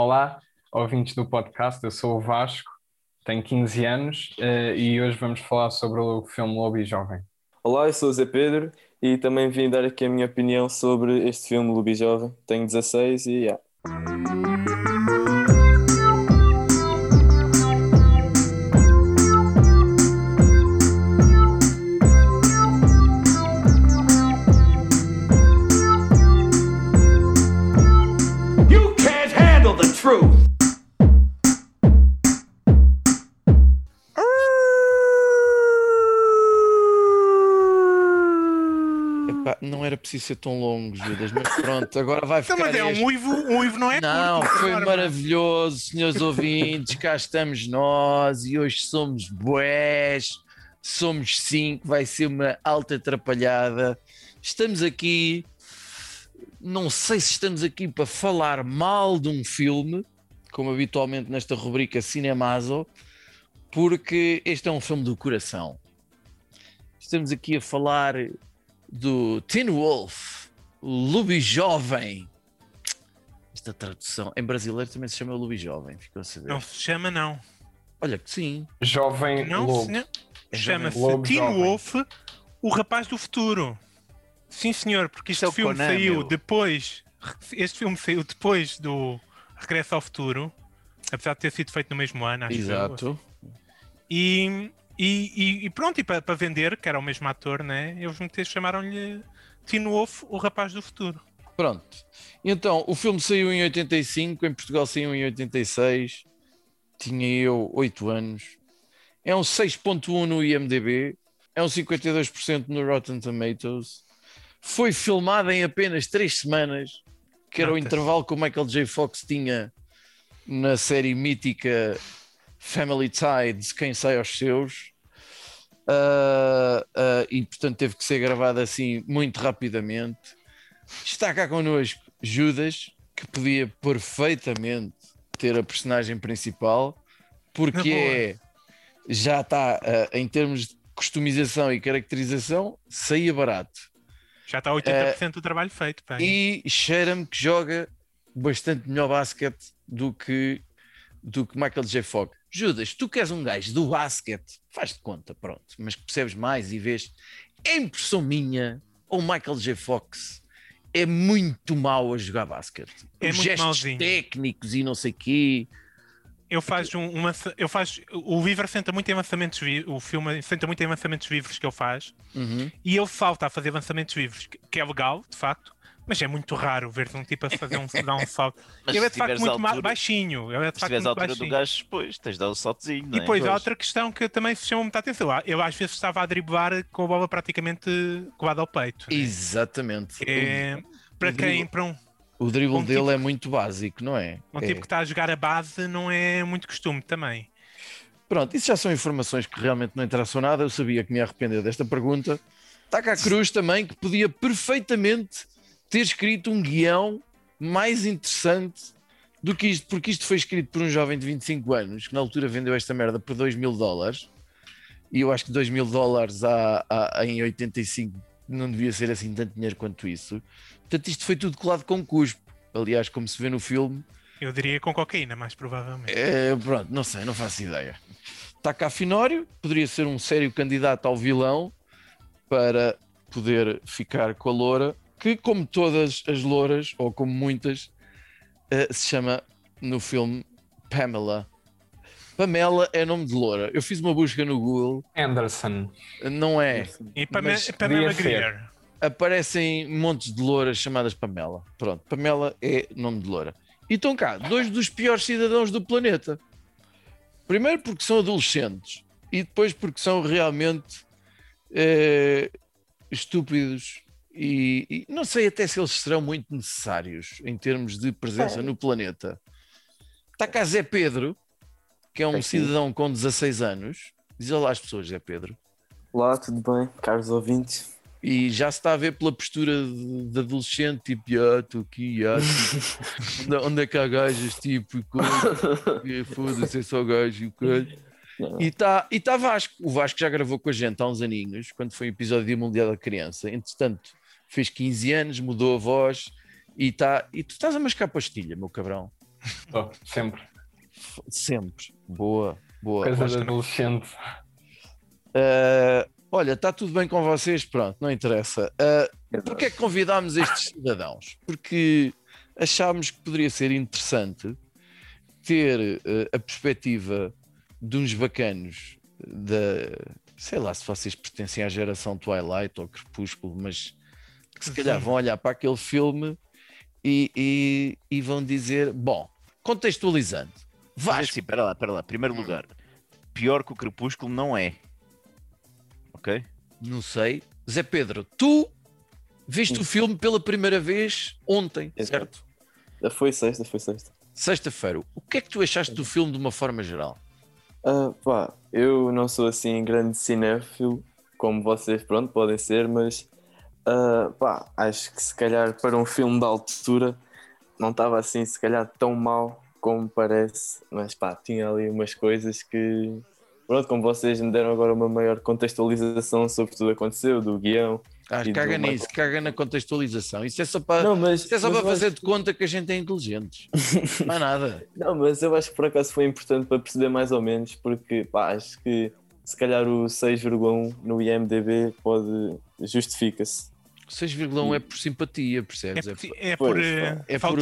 Olá, ouvintes do podcast, eu sou o Vasco, tenho 15 anos uh, e hoje vamos falar sobre o filme Lobby Jovem. Olá, eu sou o Zé Pedro e também vim dar aqui a minha opinião sobre este filme Lobby Jovem. Tenho 16 e yeah. Preciso ser tão longo, Judas, mas pronto, agora vai Então, ficar. mas é este. um uivo, um uivo não é Não, curto, foi norma. maravilhoso, senhores ouvintes. Cá estamos nós e hoje somos boés, somos cinco, vai ser uma alta atrapalhada. Estamos aqui, não sei se estamos aqui para falar mal de um filme, como habitualmente nesta rubrica Cinemazo, porque este é um filme do coração. Estamos aqui a falar do Teen Wolf, o Lubi Jovem. Esta tradução em brasileiro também se chama Lubi Jovem, ficou a saber. Não se chama, não. Olha que sim. Jovem Não, Lobo. senhor. É Chama-se Teen Jovem. Wolf, o rapaz do futuro. Sim, senhor, porque este Isso é filme Conan, saiu meu. depois. Este filme saiu depois do Regresso ao Futuro, apesar de ter sido feito no mesmo ano, acho. Exato. E, e, e- e pronto, e para, vender, que era o mesmo ator, né? Eles chamaram-lhe Teen Wolf, o rapaz do futuro. Pronto. Então, o filme saiu em 85, em Portugal saiu em 86. Tinha eu 8 anos. É um 6.1 no IMDb, é um 52% no Rotten Tomatoes. Foi filmado em apenas 3 semanas, que era o Nota-se. intervalo que o Michael J. Fox tinha na série mítica Family Tides, Quem Sai aos Seus. Ah, ah, e portanto teve que ser gravado assim muito rapidamente. Está cá connosco Judas, que podia perfeitamente ter a personagem principal, porque é, já está ah, em termos de customização e caracterização, saía barato. Já está 80% do trabalho feito. Pá. E cheira-me que joga bastante melhor basquete do que, do que Michael J. Fox. Judas, tu que és um gajo do basquete, faz de conta, pronto, mas percebes mais e vês, é impressão minha, ou Michael J. Fox é muito mau a jogar basquete. É Os muito gestos mauzinho. técnicos e não sei quê. Eu faço um, uma, eu faço, o Viver senta muito em lançamentos vivos, o filme senta muito em lançamentos vivos que ele faz, Uhum. e ele salta a fazer lançamentos vivos, que é legal, de facto, mas é muito raro ver um tipo a fazer um, dar um salto. Mas ele é se de facto muito altura- baixinho. Ele é de Se facto tiveres a muito altura do baixinho. gajo, depois tens de dar o saltozinho, não E é? depois há Pois. outra questão que também se chama muita atenção. Ele às vezes estava a driblar com a bola praticamente colada ao peito. né? Exatamente. É, para o quem, drible- para um, O dribble um dele tipo- é muito básico, não é? um É. tipo que está a jogar a base, não é muito costume também. Pronto, isso já são informações que realmente não interessam nada. Eu sabia que me ia arrepender desta pergunta. Está cá a Cruz também, que podia perfeitamente ter escrito um guião mais interessante do que isto, porque isto foi escrito por um jovem de 25 anos que na altura vendeu esta merda por 2 mil dólares. E eu acho que 2 mil dólares há- há- em 85 não devia ser assim tanto dinheiro quanto isso. Portanto, isto foi tudo colado com cuspo. Aliás, como se vê no filme, Eu diria com cocaína, mais provavelmente. é, pronto, não sei, não faço ideia. Está cá Finório, poderia ser um sério candidato ao vilão para poder ficar com a loura, que, como todas as louras, ou como muitas, eh, se chama no filme Pamela. Pamela é nome de loura. Eu fiz uma busca no Google, Anderson. não é. E Pamela, Mas Pamela. Greer. Aparecem montes de louras chamadas Pamela. Pronto, Pamela é nome de loura. E estão cá dois dos piores cidadãos do planeta. Primeiro porque são adolescentes e depois porque são realmente eh, estúpidos e, e não sei até se eles serão muito necessários em termos de presença no planeta. Está cá Zé Pedro, que é um Aqui. cidadão com 16 anos. Diz olá às pessoas, Zé Pedro. Olá, tudo bem? Caros ouvintes. E já se está a ver pela postura de, de adolescente, tipo, ah, estou aqui, ah, tipo, onde, é que há gajas, tipo, foda-se, é só gajo, e o. Não. E está e tá Vasco. O Vasco já gravou com a gente há uns aninhos, quando foi o episódio Dia Mundial da Criança. Entretanto, fez 15 anos, mudou a voz e, tá, e tu estás a mascar pastilha, meu cabrão. Tô, sempre. Sempre. Boa, boa. Coisa de adolescente. Uh, olha, está tudo bem com vocês? Pronto, não interessa. Uh, Porquê é que convidámos estes cidadãos? Porque achámos que poderia ser interessante ter uh, a perspectiva de uns bacanos da. Sei lá se vocês pertencem à geração Twilight ou Crepúsculo, mas que se calhar Sim. vão olhar para aquele filme e, e- e vão dizer: bom, contextualizando, Mas Vasco, assim, pera lá, pera lá. Primeiro lugar, pior que o Crepúsculo não é. Ok? não sei. Zé Pedro, tu viste o filme pela primeira vez ontem, Exato. certo? Foi sexta, foi sexta. Sexta-feira. O que é que tu achaste do filme de uma forma geral? Ah, pá, eu não sou assim grande cinéfilo, como vocês, pronto, podem ser, mas ah, pá, acho que se calhar para um filme da altura não estava assim, se calhar tão mal como parece, mas pá, tinha ali umas coisas que, pronto, como vocês me deram agora uma maior contextualização sobre tudo que aconteceu, do guião. Ah, do caga nisso, caga na contextualização. Isso é só para, Não, mas, é só para fazer acho de conta que a gente é inteligentes. Não é nada. Não, mas eu acho que por acaso foi importante para perceber mais ou menos, porque pá, acho que se calhar o 6,1 no IMDB pode justifica-se. 6,1 é por simpatia, É, percebes? É, por- por- é por Pois, eh, é por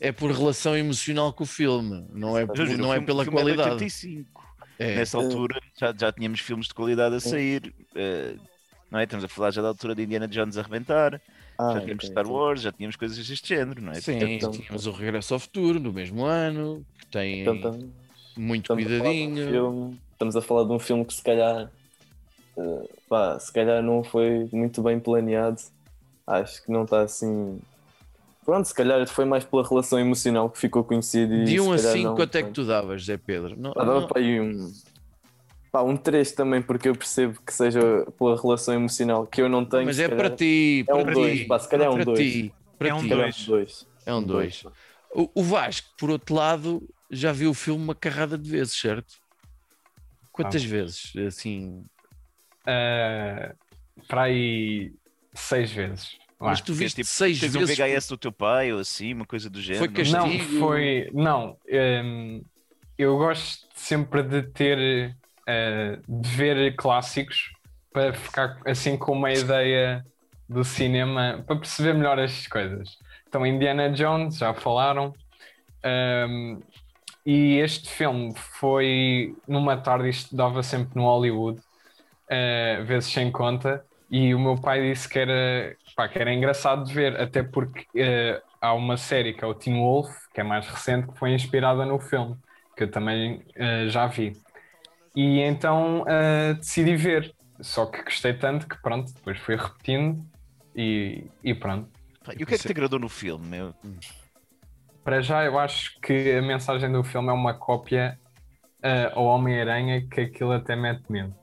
é por relação emocional com o filme, não é, por- não é pela é de qualidade. 85. É. Nessa altura já, já tínhamos filmes de qualidade a sair. eh, não é? Estamos a falar já da altura de Indiana Jones a arrebentar. Ah, já tínhamos Star então- Wars, já tínhamos coisas deste género, não é? Sim, Então- tínhamos o Regresso ao Futuro no mesmo ano, que tem Então, muito estamos, a falar de um cuidadinho. filme, estamos a falar de um filme que se calhar, eh, pá, se calhar não foi muito bem planeado. Acho que não está assim. Pronto, se calhar foi mais pela relação emocional que ficou conhecido. E De 1 a se calhar 5, não, quanto é que tu davas, Zé Pedro? Não, Pá, dava não- para aí um. Pá, um 3 também, porque eu percebo que seja pela relação emocional que eu não tenho. mas é para ti, É um para dois, ti, pá, se calhar é um para dois. ti, para É um ti. Se calhar dois. um 2. É um 2. O, o Vasco, por outro lado, já viu o filme uma carrada de vezes, certo? Quantas vezes? Assim, Ah, para aí seis vezes. Mas tu viste tipo, seis Tens um vezes. VHS do teu pai ou assim, uma coisa do género. Foi castigo. Não, foi. Não, hum, eu gosto sempre de ter. eh, de ver clássicos para ficar assim com uma ideia do cinema, para perceber melhor as coisas. Então, Indiana Jones, já falaram. hum, e este filme foi numa tarde, isto dava sempre no Hollywood, eh, vezes sem conta, e o meu pai disse que era, pá, que era engraçado de ver, até porque eh, há uma série que é o Teen Wolf, que é mais recente, que foi inspirada no filme, que eu também eh, já vi. E então decidi ver, só que gostei tanto que pronto, depois fui repetindo e, e pronto. E o que é que te agradou no filme? Meu? Para já, eu acho que a mensagem do filme é uma cópia eh, ao Homem-Aranha que aquilo até mete medo.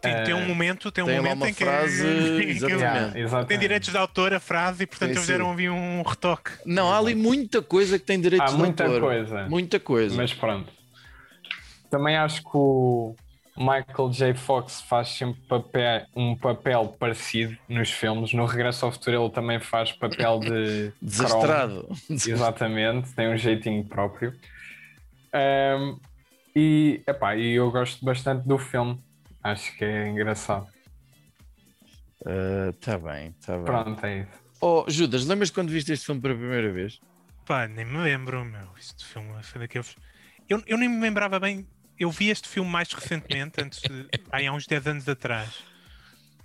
Tem, tem um Eh, momento, tem um tem momento em que, frase, em que. Yeah, tem direitos de autor a frase e portanto eles deram ali um retoque. Não, há ali muita coisa que tem direitos Há de muita autor. coisa. Muita coisa. Mas pronto. Também acho que o Michael J. Fox faz sempre papel, um papel parecido nos filmes. No Regresso ao Futuro ele também faz papel de Desastrado. Exatamente, tem um jeitinho próprio. Ahm, e, epá, e eu gosto bastante do filme. Acho que é engraçado. Está bem, está bem. Pronto, é isso. Oh, Judas, lembras quando viste este filme pela primeira vez? Pá, nem me lembro, meu. Este filme foi daqueles. Eu, eu nem me lembrava bem. Eu vi este filme mais recentemente, antes de, há uns 10 anos atrás,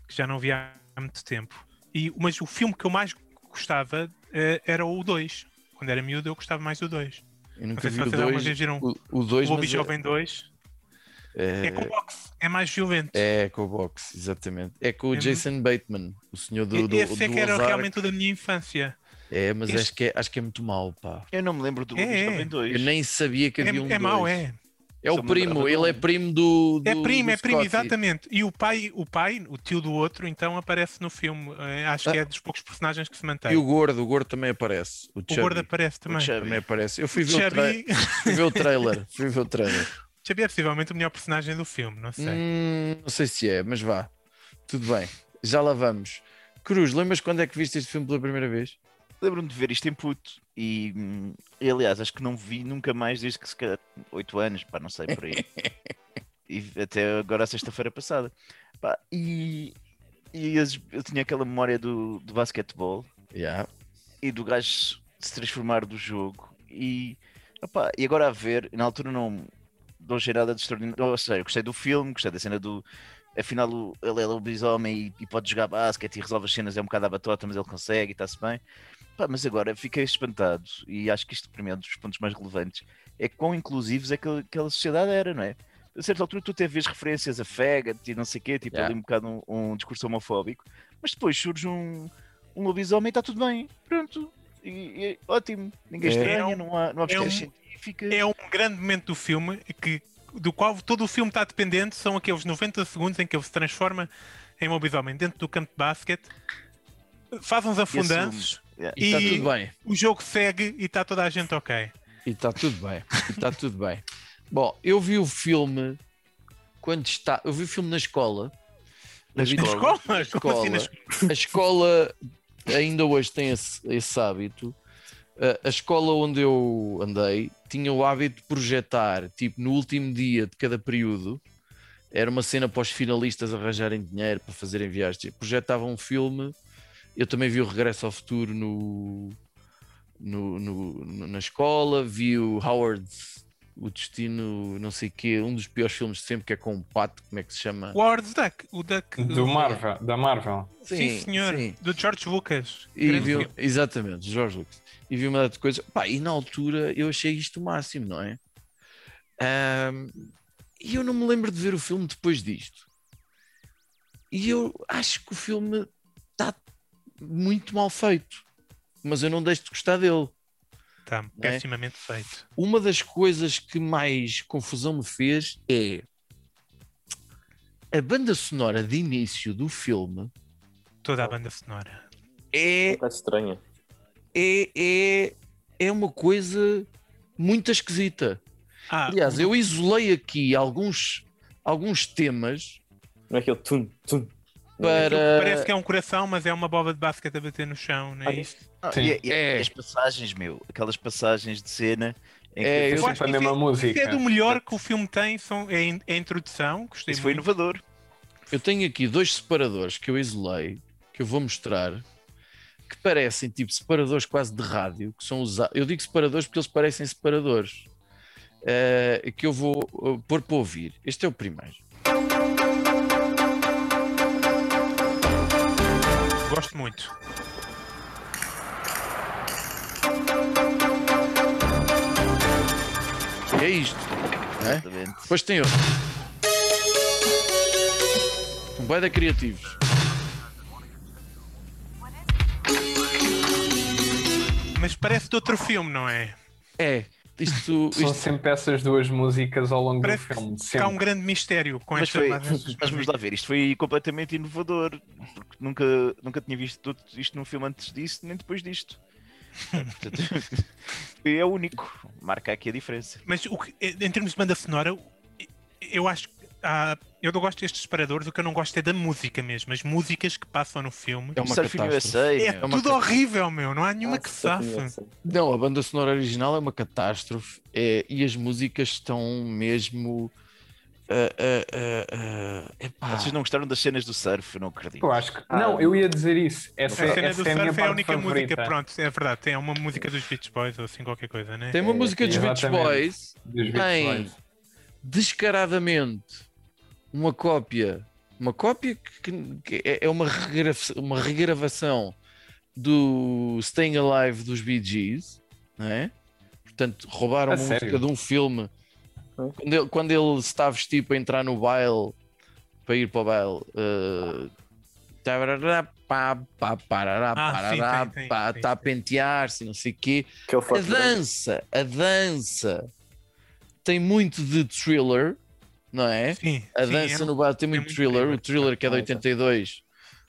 que já não vi há muito tempo. E, mas o filme que eu mais gostava eh, era o 2. Quando era miúdo, eu gostava mais do 2. Eu Não nunca vi o vocês alguma 2. vez viram O 2 o Lobby Jovem 2. É, É com boxe, é mais violento. é com o box, exatamente. É com o É Jason Bateman, o senhor do, do, Esse é do que era Ozark. realmente o da minha infância. É, mas Este- acho, que é, acho que é muito mau, pá. Eu não me lembro do É, é. 2. Eu nem sabia que É, havia um é mau, dois. é. É o primo, ele é primo do. É do- primo, do é primo, exatamente. E o pai, o pai, o tio do outro, então aparece no filme. Eh, Acho que é dos poucos personagens que se mantém. Ah. E o gordo, o gordo também aparece. O, O gordo aparece O também. Também aparece. Eu fui ver, o, tra... Fui ver o trailer. Fui ver o trailer. Chubby é possivelmente o melhor personagem do filme, não sei. Hum, não sei se é, mas vá. Tudo bem. Já lá vamos. Cruz, lembras quando é que viste este filme pela primeira vez? lembro-me de ver isto em puto e, e, aliás acho que não vi nunca mais desde que se calhar 8 anos, pá, não sei por aí. e até agora sexta-feira passada. Pá, e e as- eu tinha aquela memória do, do basquetebol Yeah. e do gajo se transformar do jogo e, opá, e agora a ver, na altura não não achei nada de extraordinário, ou seja, eu gostei do filme, gostei da cena do afinal ele é lobisomem e, e pode jogar basquete e resolve as cenas, é um bocado à batota, mas ele consegue e está-se bem. Pá, mas agora fiquei espantado e acho que isto para mim é um dos pontos mais relevantes é quão inclusivos é que aquela sociedade era, não é? A certa altura tu até vês referências a Faggot e não sei o quê, tipo Yeah. ali um bocado um, um discurso homofóbico, mas depois surge um, um lobisomem e está tudo bem, pronto, e, e é ótimo, ninguém É. estranha, É um- não há, não há é um- É um grande momento do filme que, do qual todo o filme está dependente. São aqueles 90 segundos em que ele se transforma em lobisomem dentro do campo de basquete, faz uns afundanços, Yeah. E está E- tudo bem. o jogo segue e está toda a gente ok. E está tudo bem. E está tudo bem. Bom, eu vi o filme quando está. Eu vi o filme na escola. Na Escola. escola? Na Como assim na escola. A escola ainda hoje tem esse, esse hábito. A- escola onde eu andei tinha o hábito de projetar, tipo, no último dia de cada período, era uma cena para os finalistas arranjarem dinheiro para fazerem viagens. Projetavam um filme. Eu também vi o Regresso ao Futuro no, no- no- na escola, vi o Howard, o Destino, não sei o quê, um dos piores filmes de sempre, que é com um pato, como é que se chama? Ward Duck, o Duck Do Marvel, da Marvel. Sim, senhor, sim. do George Lucas. E Grande vi, filme. exatamente, Jorge Lucas. E vi uma data de coisa. Pá, e na altura eu achei isto o máximo, não é? Ahm, e eu não me lembro de ver o filme depois disto. E eu acho que o filme está muito mal feito. Mas eu não deixo de gostar dele. Está é? pessimamente feito. Uma das coisas que mais confusão me fez é a banda sonora de início do filme Toda a banda sonora. é Um bocado estranha. é, é, é uma coisa muito esquisita. Ah, Aliás, eu isolei aqui alguns, alguns temas Não é aquele tum, tum. É? para. parece que é um coração, mas é uma bola de basquete a bater no chão, não é Ah, isto? Ah, e, e- É. as passagens, meu, aquelas passagens de cena em que É, eu- acho Sempre a mesma isso é- música. isso é do melhor que o filme tem, são, é, é a introdução, gostei isso foi muito. inovador. Eu tenho aqui dois separadores que eu isolei, que eu vou mostrar, que parecem tipo separadores quase de rádio, que são usados. Eu digo separadores porque eles parecem separadores. eh, que eu vou eh, pôr para ouvir. Este é o primeiro. Gosto muito. É isto. É? Depois tem outro. Um de criativos. Mas parece de outro filme, não é? É. Isto, São isto sempre essas duas músicas ao longo Parece do filme. que há um grande mistério com Mas, esta foi, mas vamos lá ver, isto foi completamente inovador, porque nunca, nunca tinha visto tudo isto num filme antes disto, nem depois disto. Portanto, é único, marca aqui a diferença. Mas o que- em termos de banda sonora, eu acho que há- eu não gosto destes separadores, o que eu não gosto é da música mesmo. As músicas que passam no filme. É uma Surfing. USA, É uma tudo horrível, meu. Não há nenhuma Ah, que conheço. Não, a banda sonora original é uma catástrofe é, e as músicas estão mesmo. ah, ah, epá. Vocês não gostaram das cenas do surf, não acredito. Eu acho que. Ah, não, eu ia dizer isso. Essa, A é- cena essa do é a minha surf é a única favorita música, pronto, é verdade. Tem uma música dos Beach Boys ou assim qualquer coisa, né? Tem uma É, música dos Beach. Boys, dos Beach tem Boys. descaradamente uma cópia, uma cópia que, que é é uma, regrava- uma regravação do Staying Alive dos Bee Gees, não é? Portanto, roubaram A uma música sério? de um filme Hum. quando ele, quando ele está a vestir para entrar no baile, para ir para o baile. eh, pá, parará, Ah, está a pentear-se, não sei o quê. Aquele A dança, a dança tem muito de thriller, não é? Sim, A dança é- no bar tem muito muito thriller, thriller, o thriller que é de Ah, 82,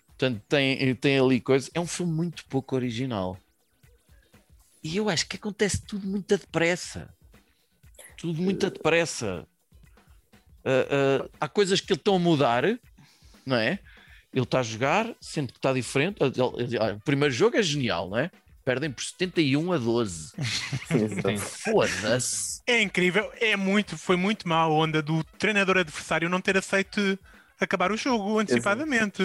portanto tem, tem ali coisas. É um filme muito pouco original. E eu acho que acontece tudo muito depressa. Tudo muito depressa. Ah, ah, há coisas que ele estão a mudar, não é? Ele está a jogar, sente que está diferente. Ele- ele- ele- o primeiro jogo é genial, não é? Perdem por 71 a 12. Exato. Foda-se. É incrível, é muito, foi muito mal a onda do treinador adversário não ter aceito acabar o jogo antecipadamente.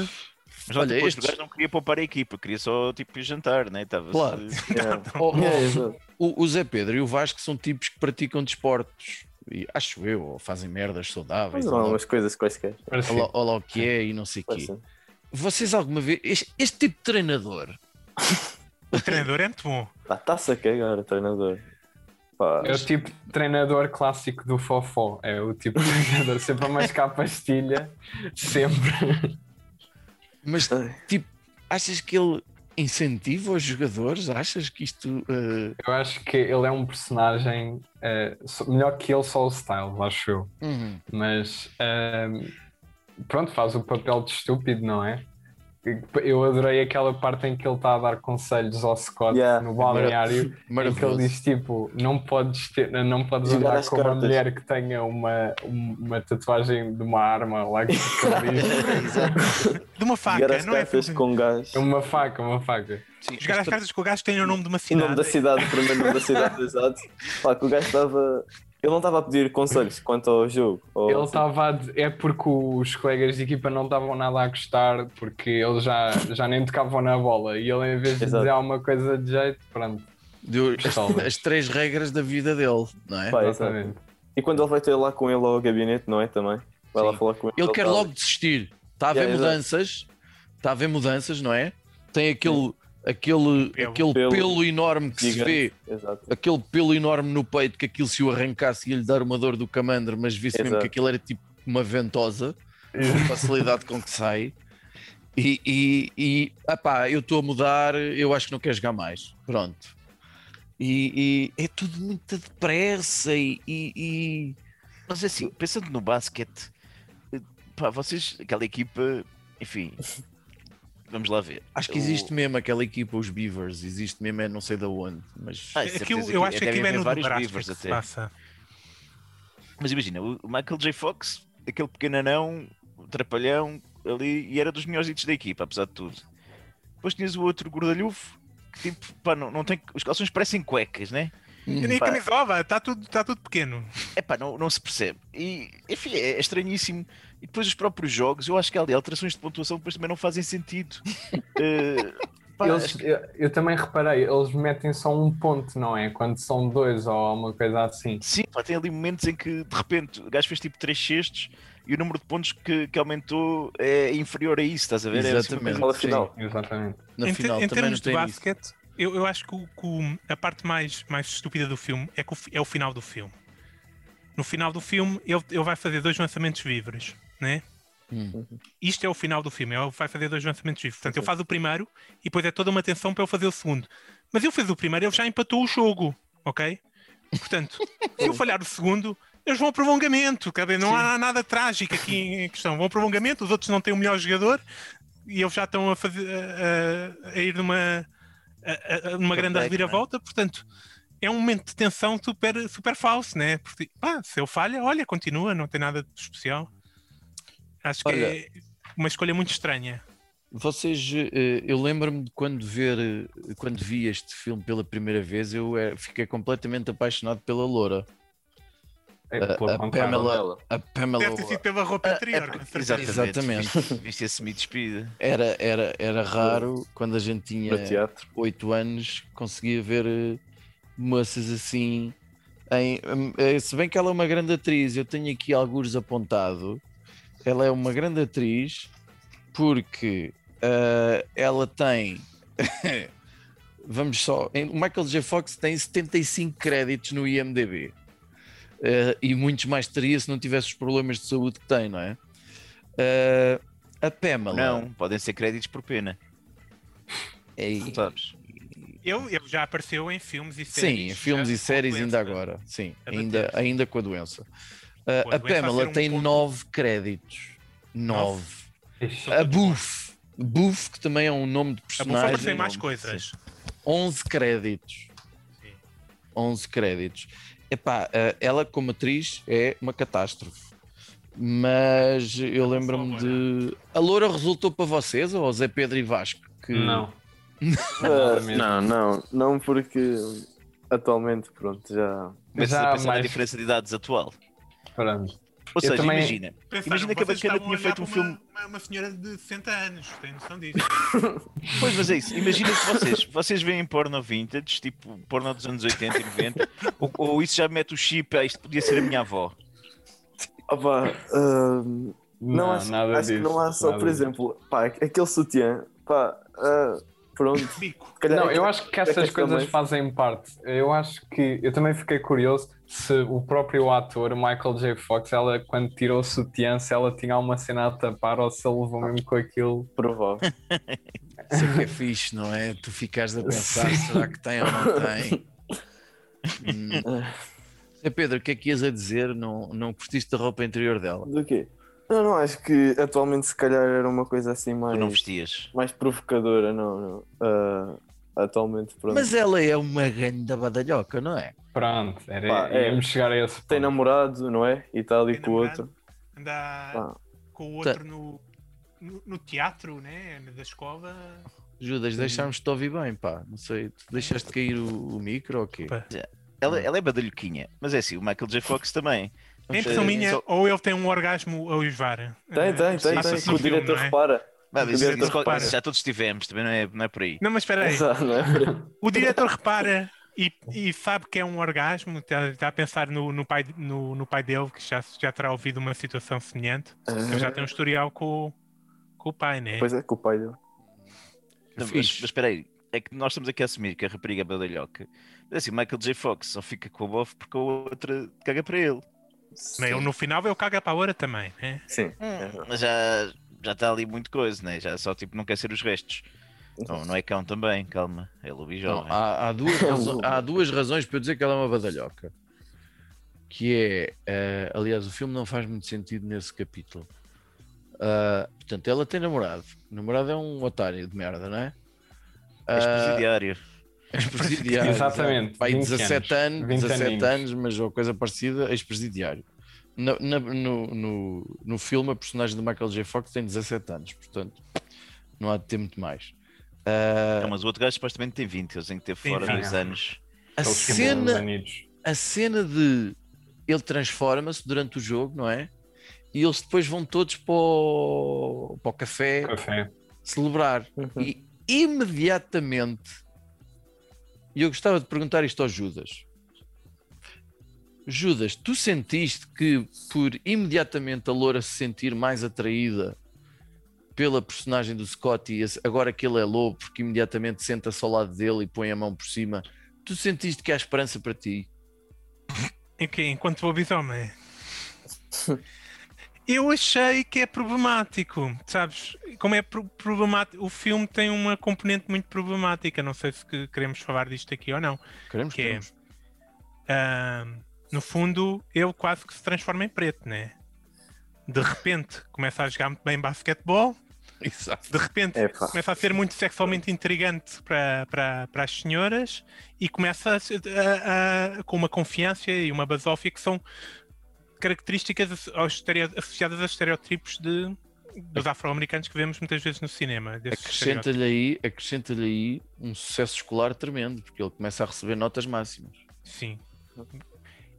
Mas Olha, depois estes- o gajo não queria poupar a equipa, queria só tipo jantar, né? Estava Claro. Yeah. Oh, oh, Yeah, exato. o, o Zé Pedro e o Vasco são tipos que praticam desportos. E, acho eu, ou fazem merdas saudáveis, Não ou há lá, umas coisas quaisquer. Ou lá o que é e não sei o quê. Vocês alguma vez. Este, este tipo de treinador O treinador é muito bom. Pá, Está-se a cagar o treinador. Pá, É o tipo de treinador clássico do Fofó. É o tipo de treinador sempre a mascar a pastilha. Sempre. Mas, tipo, achas que ele incentiva os jogadores? Achas que isto. eh, Eu acho que ele é um personagem só- melhor que ele, só o style, acho eu. hum, Mas ehm, pronto, faz o papel de estúpido, não é? Eu adorei aquela parte em que ele está a dar conselhos ao Scott Yeah. no balneário, em que ele diz tipo, não podes, ter, não podes Jogar andar com uma cartas. mulher que tenha uma, uma tatuagem de uma arma lá que ele diz. De uma jogar faca, as não é? cartas com gás. É uma faca, uma faca. Sim, Jogar as cartas com o gajo que tem o nome de uma Em nome da cidade. cidade, o primeiro nome da cidade, exato. Pá, que o gajo estava. Ele não estava a pedir conselhos quanto ao jogo. ou Ele assim. estava a dizer- é porque os colegas de equipa não estavam nada a gostar, porque eles já, já nem tocavam na bola e ele, em vez de Exato. dizer alguma coisa de jeito, pronto, Deu as, três regras da vida dele, não é? Pá, exatamente. E quando ele vai ter lá com ele ao gabinete, não é? Também. Vai lá Sim. falar com ele. Ele quer tá- logo desistir. Está a haver Yeah, mudanças. Está a haver mudanças, não é? Tem aquele, aquele, Pelo. aquele Pelo. pelo enorme que se Gigante. vê. Exato. Aquele pelo enorme no peito que aquilo se o arrancasse ia lhe dar uma dor do camandro, mas mesmo Exato. que aquilo era tipo uma ventosa, a facilidade com que sai. E, e, e epá, eu estou a mudar, eu acho que não quer jogar mais. Pronto. E, e é tudo muito depressa e, e- Mas assim, pensando no basquete, eh, pá, vocês, aquela equipa, enfim, vamos lá ver. acho que O- existe mesmo aquela equipa, os Beavers, existe mesmo, é não sei de onde, mas Ah, Aquilo, eu que acho que aquilo é no vários Nebraska Beavers até. passa. Mas imagina, o Michael J. Fox, aquele pequeno anão, o trapalhão, ali, e era dos melhores hits da equipa, apesar de tudo. Depois tinhas o outro gordalhufo, que tipo, pá, não, não tem, os calções parecem cuecas, né? E nem camisola, está tudo, tá tudo pequeno. É pá, não, não se percebe. E, enfim, é, é estranhíssimo. E depois os próprios jogos, eu acho que há ali alterações de pontuação que depois também não fazem sentido. Eh, pá, Eles- que- eu, eu também reparei, eles metem só um ponto, não é? Quando são dois ou uma coisa assim. Sim, pá, tem ali momentos em que de repente o gajo fez tipo 3 cestos e o número de pontos que, que aumentou é inferior a isso, estás a ver? É assim Exatamente. coisa- Fala final. Exatamente. na em, final em também termos não de tem isso. Eu, eu acho que, o- que a parte mais, mais estúpida do filme é, que o, é o final do filme. No final do filme, ele, ele vai fazer dois lançamentos livres, né? Hum. Isto é o final do filme, ele vai fazer dois lançamentos livres. Portanto, ele faz o primeiro e depois é toda uma tensão para ele fazer o segundo. Mas ele fez o primeiro, ele já empatou o jogo, ok? Portanto, se eu falhar o segundo, eles vão ao prolongamento. Dizer, não há nada trágico aqui em questão. Vão ao prolongamento, os outros não têm o melhor jogador e eles já estão a, fazer, a, a- a ir numa, a, a- a- numa grande Comeback, reviravolta. Portanto, é um momento de tensão super, super falso, né? Porque, ah, se ele falha, olha, continua, não tem nada de especial. Acho que Olha. é uma escolha muito estranha. Vocês, eh, eu lembro-me de quando ver, eh, quando vi este filme pela primeira vez, eu eh, fiquei completamente apaixonado pela Loura. É A- a. Pamela, a Pamela Deve ter sido pela roupa com porque- certeza. exatamente. Exatamente. Viste- esse semi-despida. era, era, era raro quando a gente tinha Para teatro. 8 anos, conseguia ver eh, moças assim. Em, eh, se bem que ela é uma grande atriz, eu tenho aqui alguns apontado. Ela é uma grande atriz porque eh, ela tem. Vamos só. O Michael J. Fox tem 75 créditos no IMDb. Eh, e muitos mais teria se não tivesse os problemas de saúde que tem, não é? Eh, a Pamela. Não, podem ser créditos por pena, é- sabes? Ele, ele já apareceu em filmes e Sim, séries. em filmes e séries ainda agora. Sim, A ainda, ainda com a doença. Uh, a a doença a Pamela um tem ponto- nove créditos. Nove. Ixi, A Buff. Buff, que também é um nome de A Bufa personagem. apareceu em mais coisas. 11 créditos. Sim. 11 créditos. Epá, uh, ela como atriz é uma catástrofe. Mas eu lembro-me de. A Loura resultou para vocês, ou Zé Pedro e Vasco? Que... Não. Ah, não, não, não, porque atualmente, pronto, já. Começas Já a pensar na mais- diferença de idades atual. Pronto. Ou Eu seja, também- imagina, Pensaram Imagina que a Bacana tinha feito um filme- Uma, uma senhora de 60 anos, tem noção disso? Pois, mas é isso. Imagina que vocês, vocês veem porno vintage, tipo porno dos anos 80 e 90, ou, ou isso já mete o chip, ah, isto podia ser a minha avó. Opa, ah, não, Não, acho, nada acho disso. que não há só, nada por disso. exemplo, pá, aquele sutiã, pá, ah, pronto. Bico. Não, é eu acho que é essas coisas também- fazem parte. Eu acho que eu também fiquei curioso se o próprio ator, Michael J. Fox, ela quando tirou o sutiã, se ela tinha alguma cena a tapar ou se ele levou mesmo com aquilo. Provável. Isso é que é fixe, não é? Tu ficares a pensar, será que tem ou não tem? Hum. Zé Pedro, o que é que ias a dizer? Não, não curtiste da roupa interior dela? Do quê? Não, não, acho que atualmente se calhar era uma coisa assim Tu mais, não vestias. mais provocadora, não, não. Ah, atualmente, pronto. Mas ela é uma grande badalhoca, não é? Pronto, era, Pá, é. íamos chegar a esse Tem ponto. namorado, não é? E está ali Tem com o outro. Anda Pá. com o outro no, no, no teatro, né? Da escola. Judas, deixámos-te ouvir bem, pá. Não sei, tu deixaste cair o, o micro ou quê? Pá. Ela, ela é badalhoquinha, mas é assim, o Michael J. Fox também. A impressão minha, só- ou ele tem um orgasmo a uivar. Tem, tem, tem, tem. Que o diretor é? repara. O isso- diretor isso- repara. já todos tivemos, também não é, não é por aí. Não, mas espera aí. Exato, não é? O diretor repara e, e sabe que é um orgasmo, está, está a pensar no, no, pai, no, no pai dele, que já, já terá ouvido uma situação semelhante. Ele já tem um historial com, o- com o pai, né? Pois é, com o pai dele. Não, mas, mas espera aí, é que nós estamos aqui a assumir que a rapariga é badalhoca. Mas assim, Michael J. Fox só fica com a bofe porque a outra caga para ele. Mas ele, no final ele caga para a hora também, né? Sim. Mas já, já está ali muito coisa, né? Já só tipo não quer ser os restos. Não, não é cão também, calma. É lobo Não, há, há duas razo- há duas razões para eu dizer que ela é uma badalhoca. Que é, eh, aliás, o filme não faz muito sentido nesse capítulo. Ah, portanto, ela tem namorado. O namorado é um otário de merda, não é? És Ah, presidiário. Ex-presidiário. Exatamente, 20 17 anos, 20 17 aninhos. anos, mas ou coisa parecida, ex-presidiário. Na- no, no, no filme, a personagem do Michael J. Fox tem 17 anos, portanto, não há de ter muito mais. Ah, Não, mas o outro gajo supostamente tem 20, eles têm que ter fora 20. uns anos. a cena, a cena de ele transforma-se durante o jogo, não é? E eles depois vão todos para o, para o café Café. celebrar. Uhum. E imediatamente, e eu gostava de perguntar isto ao Judas. Judas, tu sentiste que por imediatamente a Loura se sentir mais atraída pela personagem do Scott e agora que ele é lobo, porque imediatamente senta-se ao lado dele e põe a mão por cima, tu sentiste que há esperança para ti? Em que, enquanto lobisomem. Eu achei que é problemático, sabes? Como é pro- problemático, o filme tem uma componente muito problemática. Não sei se que- queremos falar disto aqui ou não. Queremos, Que é? queremos. Ah, no fundo, ele quase que se transforma em preto, né? De repente começa a jogar muito bem basquetebol, Exato. de repente É pá. começa a ser muito sexualmente intrigante para, para, para as senhoras e começa a, a- a- com uma confiança e uma basófia que são características associadas a estereótipos de, dos afro-americanos que vemos muitas vezes no cinema. Acrescenta-lhe aí, acrescenta-lhe aí um sucesso escolar tremendo, porque ele começa a receber notas máximas. Sim.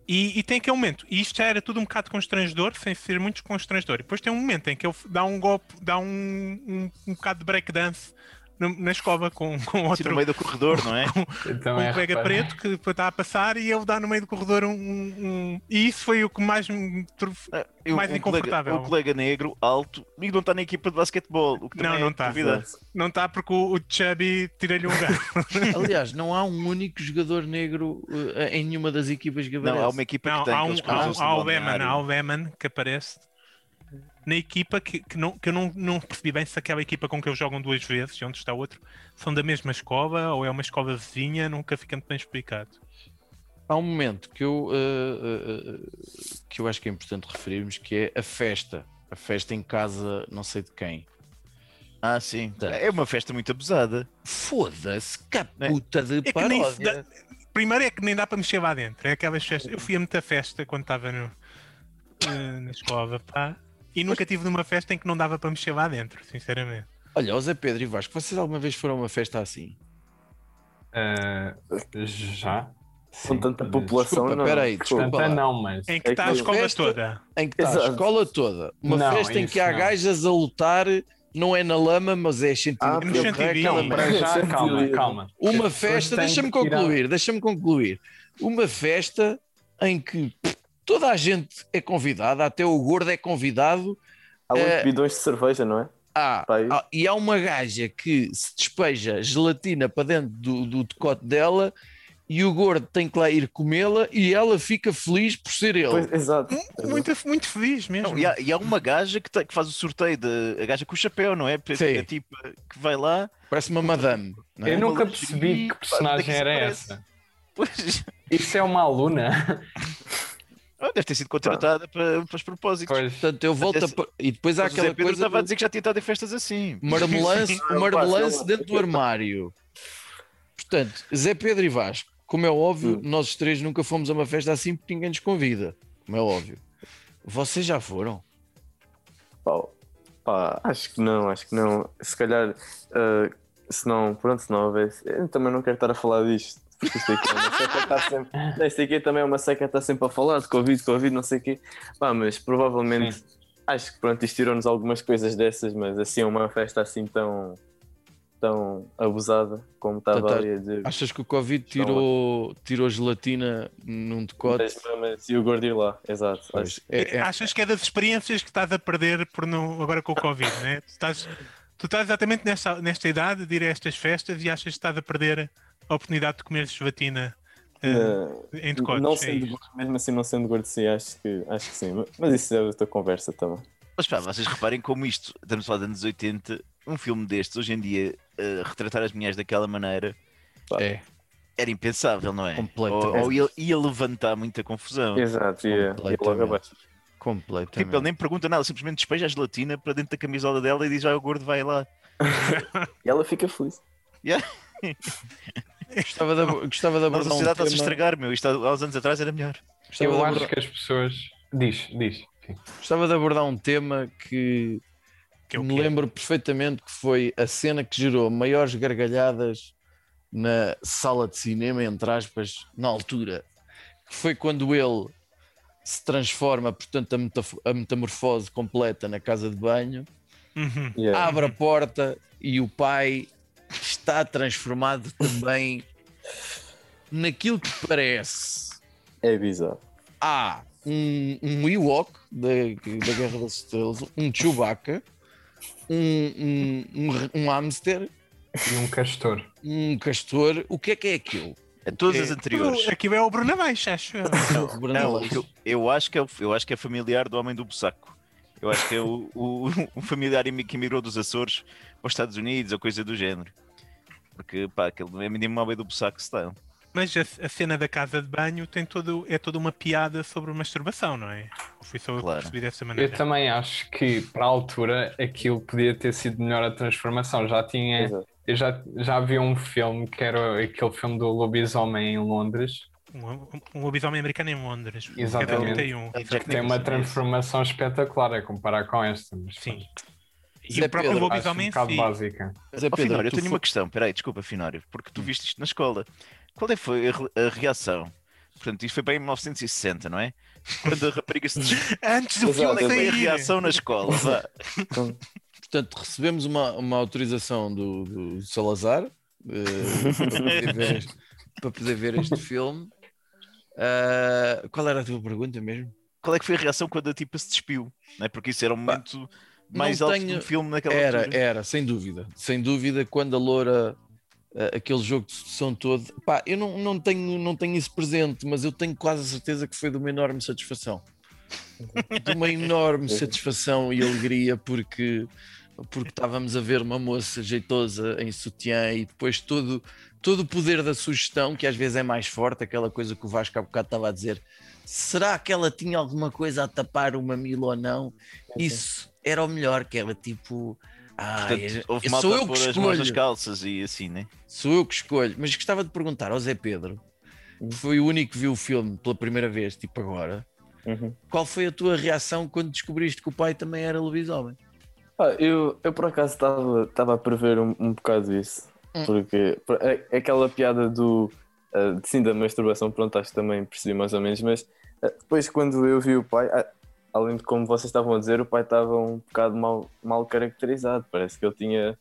E, e tem aquele momento, e isto já era tudo um bocado constrangedor, sem ser muito constrangedor. E depois tem um momento em que ele dá um golpe, dá um, um, um bocado de breakdance na escova com, com outro no meio do corredor, não é? Eu um também colega reparei. preto que depois está a passar e ele dá no meio do corredor um. um- um- E isso foi o que mais me. Ah, eu- Mais um inconfortável. Colega, um colega negro, alto, e não está na equipa de basquetebol. O que Não, não é tá. duvidar. Não está porque o, o Chubby tira-lhe um lugar. Aliás, não há um único jogador negro eh, em nenhuma das equipas que Não, há uma equipa Não, que tem há um, há um, o Beman, há o Beman que aparece na equipa que, que, não, que eu não, não percebi bem se aquela equipa com que eles jogam duas vezes e onde está outro são da mesma escola ou é uma escola vizinha, nunca fica muito bem explicado. Há um momento que eu, eh, eh, que eu acho que é importante referirmos, que é a festa. A festa em casa, não sei de quem. Ah, sim. Tá. É uma festa muito abusada. Foda-se, que Né? puta de É paródia. dá- Primeiro é que nem dá para mexer lá dentro. É aquelas festas. Eu fui a muita festa quando estava no, na escola, pá, e nunca tive numa festa em que não dava para mexer lá dentro, sinceramente. Olha, Zé Pedro e Vasco, vocês alguma vez foram a uma festa assim? Ah, já? Com tanta população, Desculpa, não. peraí, desculpa. Tanta não, mas. Em que É está que a escola Festa- toda. Em que está a escola toda. Uma Não, festa em que há não. gajas a lutar, não é na lama, mas é sentido. Ah, chantilly. Não, para já, calma, calma. Uma festa, deixa-me concluir, deixa-me concluir. Uma festa em que pff, toda a gente é convidada, até o gordo é convidado, Há oito É. bidões de cerveja, não é? há- e há uma gaja que se despeja gelatina para dentro do, do decote dela e o gordo tem que lá ir comê-la e ela fica feliz por ser ele. Pois, exato. Muito, muito feliz mesmo. Não, e, há, e há uma gaja que, tem- que faz o sorteio, de, a gaja com o chapéu, não é? Sim. É tipo, que vai lá. Parece uma madame. não é? Eu nunca percebi que personagem era parece. essa. Pois, Isso é uma aluna? ah, deve ter sido contratada para, para os propósitos. Pois. Portanto, eu volto a... Até pa- E depois há aquela coisa... estava a dizer que já tinha estado em festas assim. marmelance, marmelance dentro do armário. Portanto, Zé Pedro e Vasco, como é óbvio, Hum. nós os três nunca fomos a uma festa assim porque ninguém nos convida. Como é óbvio. Vocês já foram? Pá, pá, acho que não, acho que não. Se calhar, ah, se não, pronto, se não houvesse. Eu também não quero estar a falar disto. Isto aqui é uma seca que está sempre. Isto aqui também é uma seca que está sempre a falar de Covid, Covid, não sei o quê. Pá, mas provavelmente. Acho que pronto, isto tirou-nos algumas coisas dessas, mas assim, uma festa assim tão. tão abusada como estava Portanto, ali a dizer. Achas que o Covid tirou, tirou gelatina num decote? Das mamas e o gordo ir lá, exato. Acho- é- é- Achas que é das experiências que estás a perder por não, agora com o Covid, né? Tu estás, tu estás exatamente nesta, nesta idade de ir a estas festas e achas que estás a perder a oportunidade de comer gelatina eh, Eh, em decotes. não é sendo gordo, mesmo assim não sendo gordo, sim, acho que, acho que sim. Mas isso é outra conversa também. Mas pá, vocês reparem como isto, estamos falar de anos 80, um filme destes, hoje em dia, eh, retratar as mulheres daquela maneira é. era impensável, não é? Completamente. Ou, ou ia, ia levantar muita confusão. Exato, ia, ia logo abaixo. Completamente. Tipo, ele nem pergunta nada, simplesmente despeja a gelatina para dentro da camisola dela e diz: Ah, o gordo vai lá. E ela fica feliz. Gostava de, gostava de A abordar um sociedade está-se a tema, estragar, meu. Isto há uns anos atrás era melhor. gostava, Eu de acho abordar, que as pessoas. Diz, diz. Sim. gostava de abordar um tema que Que é me lembro perfeitamente que foi a cena que gerou maiores gargalhadas na sala de cinema, entre aspas, na altura, que foi quando ele se transforma, portanto, a, metaf- a metamorfose completa na casa de banho, Uhum. Yeah. abre a porta e o pai está transformado também naquilo que parece É bizarro. há um, um Ewok da, da Guerra das Estrelas, um Chewbacca, um, um, um, um hamster, E um castor. um castor. O que é que é aquilo? A todas É. as anteriores. Aqui é o Bruno Abaixo, acho. eu. Não, eu, eu acho que é, eu acho que é familiar do Homem do Bussaco. Eu acho que é o, o, o familiar que emigrou dos Açores para os Estados Unidos ou coisa do género. Porque, pá, aquele é mesmo Homem do Bussaco style. Mas a, a cena da casa de banho tem todo, é toda uma piada sobre masturbação, não é? Ou Foi só eu que Claro. percebi dessa Eu maneira. também acho que para a altura aquilo podia ter sido melhor a transformação. Já tinha. Exato. Eu já, já vi um filme que era aquele filme do lobisomem em Londres. Um, um, lobisomem americano em Londres. que é Exatamente. 31. É Jack Tem uma Nicholson, transformação espetacular a comparar com esta. Mas Sim. E Zé o próprio Pedro, um lobisomem em bocado si. básica. Zé Pedro, Finório, eu tenho uma questão. Peraí, desculpa, Finório. Porque tu viste isto na escola. Qual é que foi a, re- a reação? Portanto, isto foi bem em 1960, não é? Quando a rapariga se Antes do Exato, filme é que foi a reação na escola? Vá. Portanto, recebemos uma, uma autorização do, do Salazar eh, para, poder ver este, para poder ver este filme. Ah, qual era a tua pergunta mesmo? Qual é que foi a reação quando a tipa se despiu? Não é? Porque isso era um momento mais alto tenho- do filme naquela Era, altura. era, sem dúvida. Sem dúvida, quando a Loura, ah, aquele jogo de sedução todo. Pá, eu não, não, tenho, não tenho isso presente, mas eu tenho quase a certeza que foi de uma enorme satisfação. De uma enorme satisfação e alegria, porque porque estávamos a ver uma moça jeitosa em sutiã e depois todo, todo o poder da sugestão, que às vezes é mais forte, aquela coisa que o Vasco há bocado estava a dizer. Será que ela tinha alguma coisa a tapar o mamilo ou não? Isso era o melhor, que era tipo. Ah, Portanto, houve malta sou eu que as escolho. calças e assim, né? Sou eu que escolho. Mas gostava de perguntar ao Zé Pedro, que foi o único que viu o filme pela primeira vez, tipo agora. Uhum. Qual foi a tua reação quando descobriste que o pai também era lobisomem? Ah, eu, eu por acaso estava estava a prever um, um bocado isso. Hum. Porque por- é- é aquela piada do de sim da masturbação, pronto, acho que também percebi mais ou menos, mas ah, depois quando eu vi o pai, ah, além de como vocês estavam a dizer, o pai estava um bocado mal, mal caracterizado. Parece que ele tinha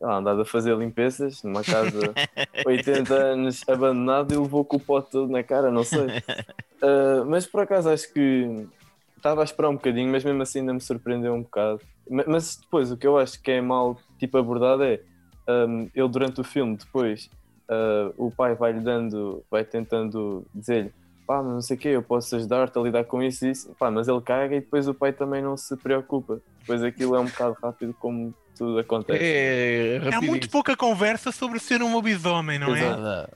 lá, andado a fazer limpezas numa casa 80 anos abandonada e levou com o pote todo na cara, não sei. Ah, mas por acaso acho que estava a esperar um bocadinho, mas mesmo assim ainda me surpreendeu um bocado. Ma- Mas depois o que eu acho que é mal tipo abordado é hum, ele durante o filme depois ah, o pai vai-lhe dando, vai tentando dizer-lhe pá, mas não sei o quê, eu posso ajudar-te a lidar com isso e isso, pá, mas ele caga e depois o pai também não se preocupa. Depois aquilo é um bocado rápido como tudo acontece. É, Há rapidinho. muito pouca conversa sobre ser um lobisomem, não é? Exato. Nada.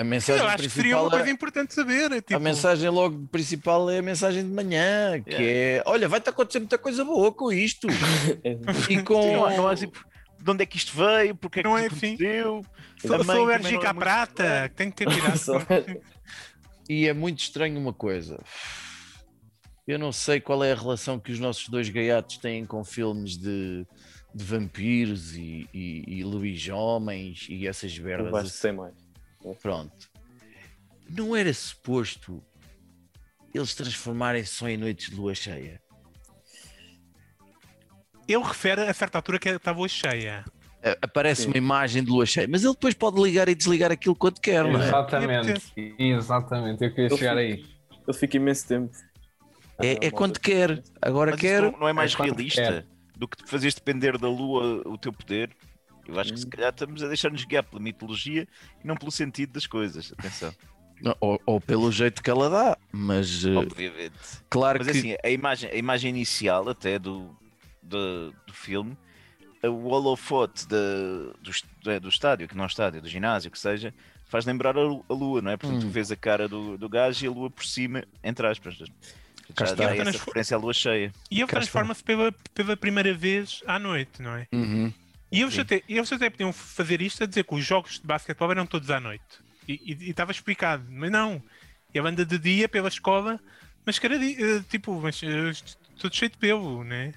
A- mensagem Eu acho que seria uma coisa é, importante saber. é Tipo, a mensagem logo principal é a mensagem de manhã, que é olha, vai-te acontecer muita coisa boa com isto. e com Sim, não, não há tipo, de onde é que isto veio, porque é que Não isto é assim. aconteceu. sou, sou é à muito prata, tenho que ter cuidado. E é muito estranho uma coisa. Eu não sei qual é a relação que os nossos dois gaiatos têm com filmes de, de vampiros e, e, e lobisomens e essas acho que sei mais. Pronto. Não era suposto eles transformarem-se só em noites de lua cheia? Ele refere a certa altura que estava hoje cheia. Aparece Sim. uma imagem de lua cheia, mas ele depois pode ligar e desligar aquilo quando quer, não é? Exatamente, exatamente, eu queria Eu chegar fui- aí. Ele fica imenso tempo. É, é quando quer. Agora Mas quer. não, não é mais realista quer. do que fazeres depender da lua o teu poder? Eu acho que Hum. se calhar estamos a deixar-nos guiar pela mitologia e não pelo sentido das coisas. Atenção, Ou, ou pelo jeito que ela dá, mas eh, obviamente. claro Mas que assim, a imagem, a imagem inicial até do, do, do filme, o holofote da- do, é, do estádio, que não é estádio, do ginásio, que seja, faz lembrar a, a lua, não é? Portanto, Hum. tu vês a cara do, do gajo e a lua por cima, entre aspas. Já essa transfor- referência à lua cheia. E ele transforma-se pela, pela primeira vez à noite, não é? Uhum. E eles até, eles até podiam fazer isto a dizer que os jogos de basquetebol eram todos à noite. E estava explicado, mas não. Ele anda de dia pela escola, mas cara, tipo, mas, eh, tudo cheio de pelo, né?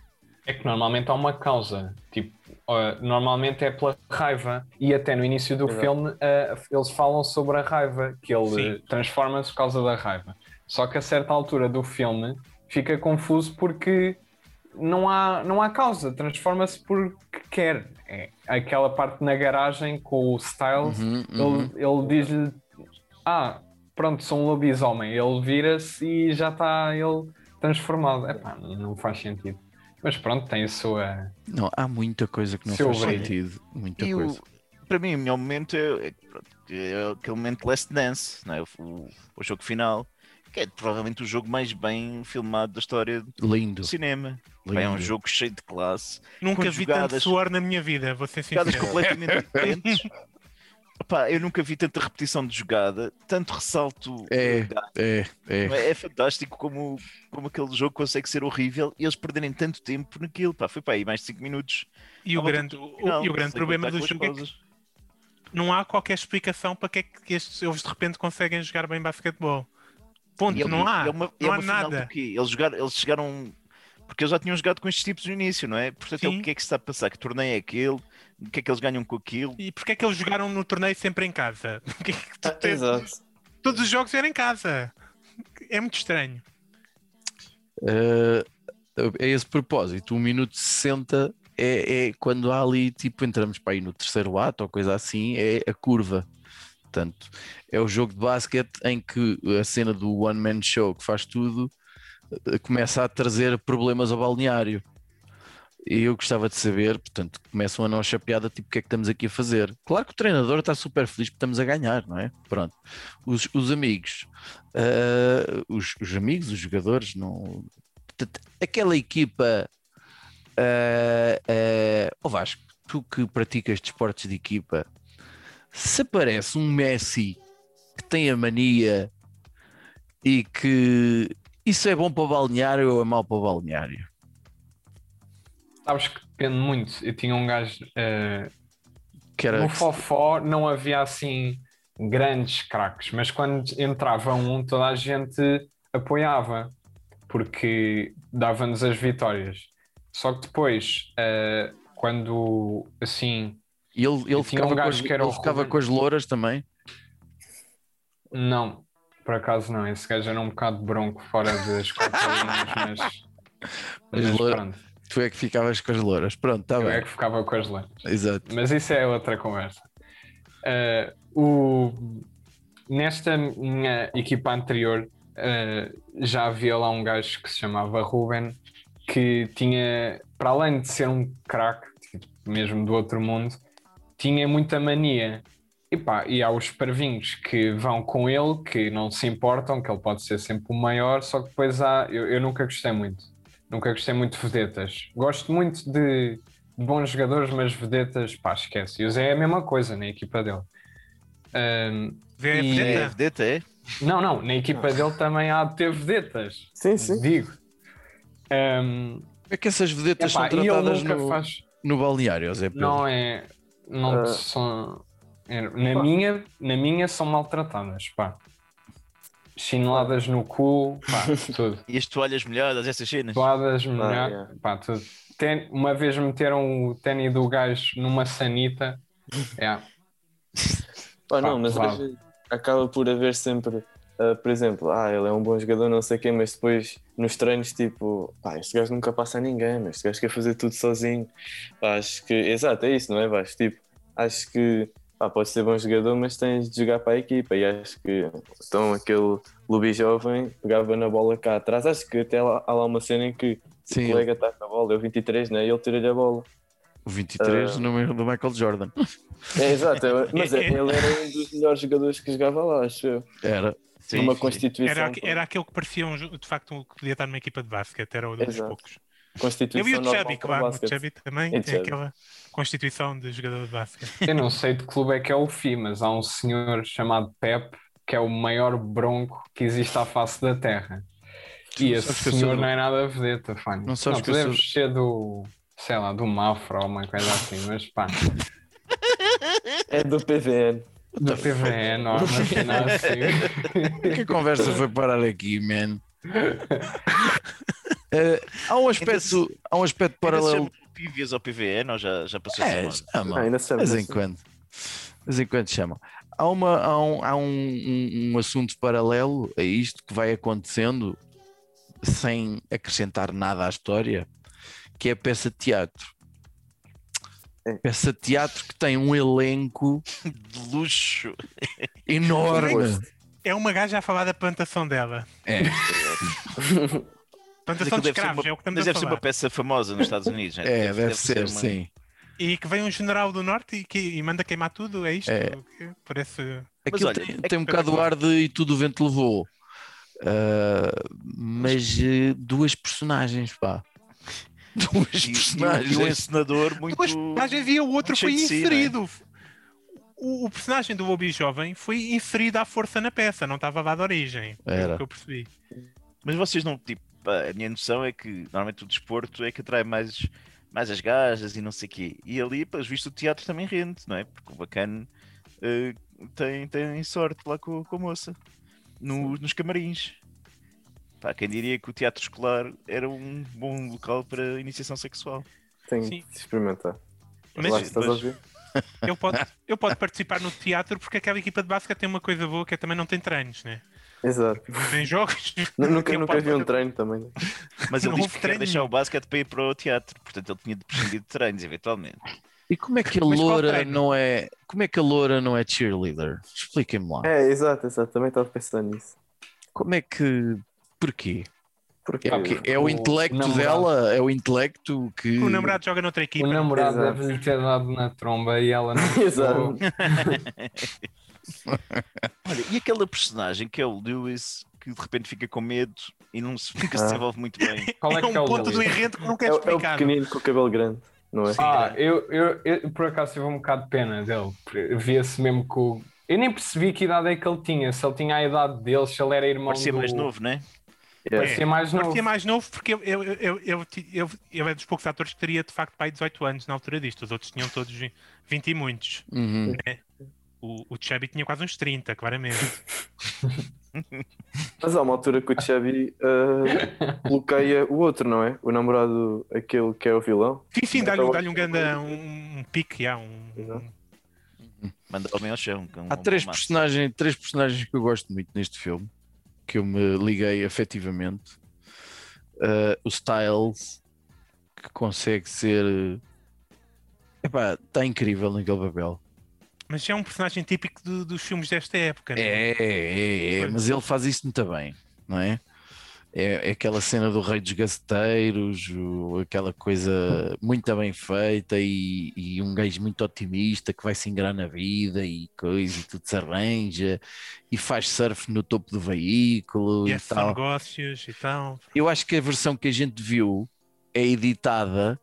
É que normalmente há uma causa. Tipo, uh, normalmente é pela raiva. E até no início do Exato. filme uh, eles falam sobre a raiva, que ele transforma-se por causa da raiva. Só que a certa altura do filme fica confuso porque não há, não há causa, transforma-se porque quer. É aquela parte na garagem com o Styles, Uhum, uhum. ele, ele diz-lhe: Ah, pronto, sou um lobisomem. Ele vira-se e já está ele transformado. Epá, não faz sentido. Mas pronto, tem a sua. Não, há muita coisa que não faz brilho. sentido. Muita E o, coisa. para mim, o melhor momento é, é, é aquele momento de Last Dance, não é? o, o- o jogo final, que é provavelmente o jogo mais bem filmado da história Lindo. do cinema. lindo. É um jogo cheio de classe, Nunca vi tanto suor na minha vida, vou ser jogadas sincero. completamente diferentes. Epá, eu nunca vi tanta repetição de jogada, tanto ressalto. É. eh, É, é. É, é fantástico como, como aquele jogo consegue ser horrível e eles perderem tanto tempo naquilo. Pá, foi para aí mais de 5 minutos. E o grande, do o- final, e o grande problema do jogo é que não há qualquer explicação para que é que estes, eles de repente conseguem jogar bem basquetebol. Ponto, é- não há. é uma- e não é há final nada. quê? Eles, jogaram, eles chegaram. Porque eles já tinham jogado com estes tipos no início, não é? Portanto, é o que é que se está a passar? Que torneio é aquele? O que é que eles ganham com aquilo? E porquê é que eles jogaram no torneio sempre em casa? Tu Ah, exato. Todos os jogos eram em casa. É muito estranho. Uh, a esse propósito, o minuto 60 é, é quando há ali, tipo, entramos para aí no terceiro ato ou coisa assim, é a curva. Portanto, é o jogo de basquete em que a cena do one man show que faz tudo eh, começa a trazer problemas ao balneário. E eu gostava de saber, portanto, começam a nossa piada, tipo, o que é que estamos aqui a fazer? Claro que o treinador está super feliz porque estamos a ganhar, não é? Pronto. Os, os amigos, ah, os, os amigos, os jogadores, não. Aquela equipa. ah, ah, ó Vasco, tu que praticas desportos de equipa, se aparece um Messi que tem a mania e que isso é bom para o balneário ou é mau para o balneário? Sabes que depende muito. Eu tinha um gajo. uh, Que era no Fofó não havia assim grandes craques, mas quando entrava um, toda a gente apoiava, porque dava-nos as vitórias. Só que depois, eh, quando assim, E ele, ele tinha um ficava, com as, ele ficava com as louras também. não, por acaso não, esse gajo era um bocado bronco fora das quatro linhas, mas, As mas loura- pronto, Tu é que ficavas com as louras. Pronto, está eu bem. é que ficava com as letras. Exato. Mas isso é outra conversa. Eh, o, nesta minha equipa anterior eh, já havia lá um gajo que se chamava Ruben que tinha, para além de ser um craque, tipo, mesmo do outro mundo, tinha muita mania. E, pá, e há os parvinhos que vão com ele, que não se importam, que ele pode ser sempre o maior, só que depois há. Eu, eu nunca gostei muito. Nunca gostei muito de vedetas. Gosto muito de, de bons jogadores, mas vedetas, pá, esquece. E o Zé é a mesma coisa na equipa dele. Ahm, Vê, E- vê- É, vedeta, é? não, não, na equipa dele também há de ter vedetas. Sim, sim. Digo. Ahm, É que essas vedetas epá, são e tratadas nunca no, faz. no balneário, Zé Pedro. Não é. Não Ah. são. é, Na, minha, na minha são maltratadas, pá. Chineladas no cu, pá, tudo. E as toalhas molhadas, essas cenas. Toadas, molhar, yeah. pá, tudo. Ten- uma vez meteram o ténis do gajo numa sanita. É, Pá, não, mas claro. às vezes acaba por haver sempre, ah, por exemplo, ah, ele é um bom jogador, não sei quem, mas depois nos treinos, tipo, pá, este gajo nunca passa a ninguém, mas este gajo quer fazer tudo sozinho. Pá, acho que, exato, é isso, não é, Vasco? Tipo, acho que, pá, pode ser bom jogador, mas tens de jogar para a equipa e acho que, então, aquele Lubi jovem pegava na bola cá atrás, acho que até lá, há lá uma cena em que Sim, o colega está com a bola, eu 23, né, e ele tira-lhe a bola. o 23 Ah. número do Michael Jordan. É, exato, é- mas é- ele era um dos melhores jogadores que jogava lá, acho eu. Era. Sim, sim. constituição. era, era aquele que parecia um, de facto um que podia estar numa equipa de basquete, era um dos Exato. poucos. constituição Eu vi o Chubby, claro, o. Chubby também tem Chubby. aquela constituição de jogador de basquete. Eu não sei de que clube é que é o FI, mas há um senhor chamado Pep que é o maior bronco que existe à face da Terra. E esse sou senhor do- não é nada vedeta, Fanny. Não sabes tu que sou- ser do, sei lá, do Mafra ou uma coisa assim, mas pá, É do PVN. da PVN cena assim. Que conversa foi parar aqui, man? Eh, há um aspecto, há um aspecto paralelo. PVs ou PVN ou já, já passou É, chamam. Ah, ainda De vez em assim. quando. De vez em quando chamam. Há, uma, há, um, há um, um- um assunto paralelo a isto que vai acontecendo sem acrescentar nada à história, que é a peça de teatro. É. Peça de teatro que tem um elenco De luxo. enorme. É uma gaja a falar da plantação dela. É. Plantação de deve escravos, uma- é o que estamos Mas a deve ser uma peça famosa nos Estados Unidos, né? É, deve, ser, uma- sim. E que vem um general do norte e, que, e manda queimar tudo, é isto? É. Que Parece. Aquilo olha, tem, é tem um bocado o ar de e tudo o vento levou. Ah, mas eh, duas personagens, pá. Duas E, e, o- e personagens. encenador muito. Depois, mas havia o outro foi si, inserido. O, o personagem do Bobby Jovem foi inserido à força na peça, não estava lá de origem. É Era. o que eu percebi. Mas vocês não, tipo, pá, a minha noção é que normalmente o desporto é que atrai mais, mais as gajas e não sei o quê. E ali, pelos vistos, o teatro também rende, não é? Porque o bacana eh, tem, tem sorte lá com, com a moça, no- nos camarins. Pá, quem diria que o teatro escolar era um bom local para iniciação sexual? Tenho Sim. de experimentar. Mas Lá estás a mas- ouvir? eu posso, eu posso participar no teatro porque aquela equipa de basquete tem uma coisa boa que é também não tem treinos, né? Exato. Tem jogos. Nu- Nunca, Eu nunca vi um treino também. né? Mas ele houve que quer treino deixar o basquete para ir para o teatro, portanto ele tinha de prescindir de treinos, eventualmente. E como é que a loura não é. Como é que a loura não é cheerleader? Expliquem-me lá. É, exato, exato. Também estava pensando nisso. Como é que. Porquê? Porque É o? É o O intelecto namorado. dela? É o intelecto que. O namorado joga noutra O equipa. namorado Exato. deve-lhe ter dado na tromba e ela não Exato. Olha, e aquela personagem que é o Lewis, que de repente fica com medo e não se, se Ah. desenvolve muito bem. Qual é É que é um o ponto do Lewis? enredo que não é, quero o- é o explicar. pequenino com o cabelo grande, não é? Ah, eu, eu, eu por acaso tive um bocado de pena dele. porque Via-se mesmo que o. Eu nem percebi que idade é que ele tinha, se ele tinha a idade dele, se ele era irmão Parecia do... mais novo, né? Yeah. Parecia mais novo. Parecia mais novo porque eu, eu, eu, eu, eu, eu é dos poucos atores que teria de facto pai 18 anos na altura disto. Os outros tinham todos vi- 20 e muitos. Uhum. O, o Chubby tinha quase uns 30, claramente. Mas há uma altura que o Chubby uh, bloqueia o outro, não é? O namorado, aquele que é o vilão. Sim, sim, dá-lhe Então, dá um ganda, um, um pique, já, um. Manda homem ao chão. Há três personagens, três personagens que eu gosto muito neste filme, que eu me liguei afetivamente. Uh, o Styles, que consegue ser. Epá, está incrível naquele papel. Mas é um personagem típico do- dos filmes desta época, não É, é, é, mas ele faz isso muito bem, não é? É, é aquela cena do Rei dos Gaceteiros, aquela coisa muito bem feita e, e um gajo muito otimista que vai se ingrar na vida e coisa e tudo se arranja e faz surf no topo do veículo E e, é tal. negócios e tal. Eu acho que a versão que a gente viu é editada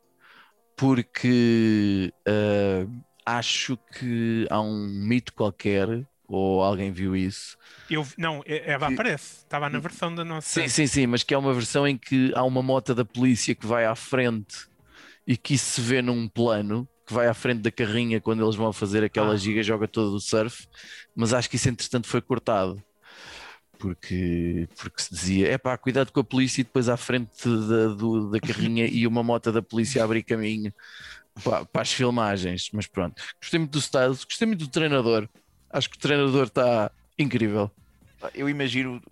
porque ah, acho que há um mito qualquer, ou alguém viu isso. Eu, não, é, é, aparece. Estava na versão da nossa. Sim, sim, sim, mas que é uma versão em que há uma moto da polícia que vai à frente e que isso se vê num plano que vai à frente da carrinha quando eles vão fazer aquela Ah. giga joga toda do surf, mas acho que isso entretanto foi cortado. Porque, porque se dizia, é pá, cuidado com a polícia e depois à frente da, do- da carrinha e uma moto da polícia abrir caminho para, para as filmagens. Mas pronto, gostei muito do Styles, gostei muito do treinador. Acho que o treinador está incrível. Eu imagino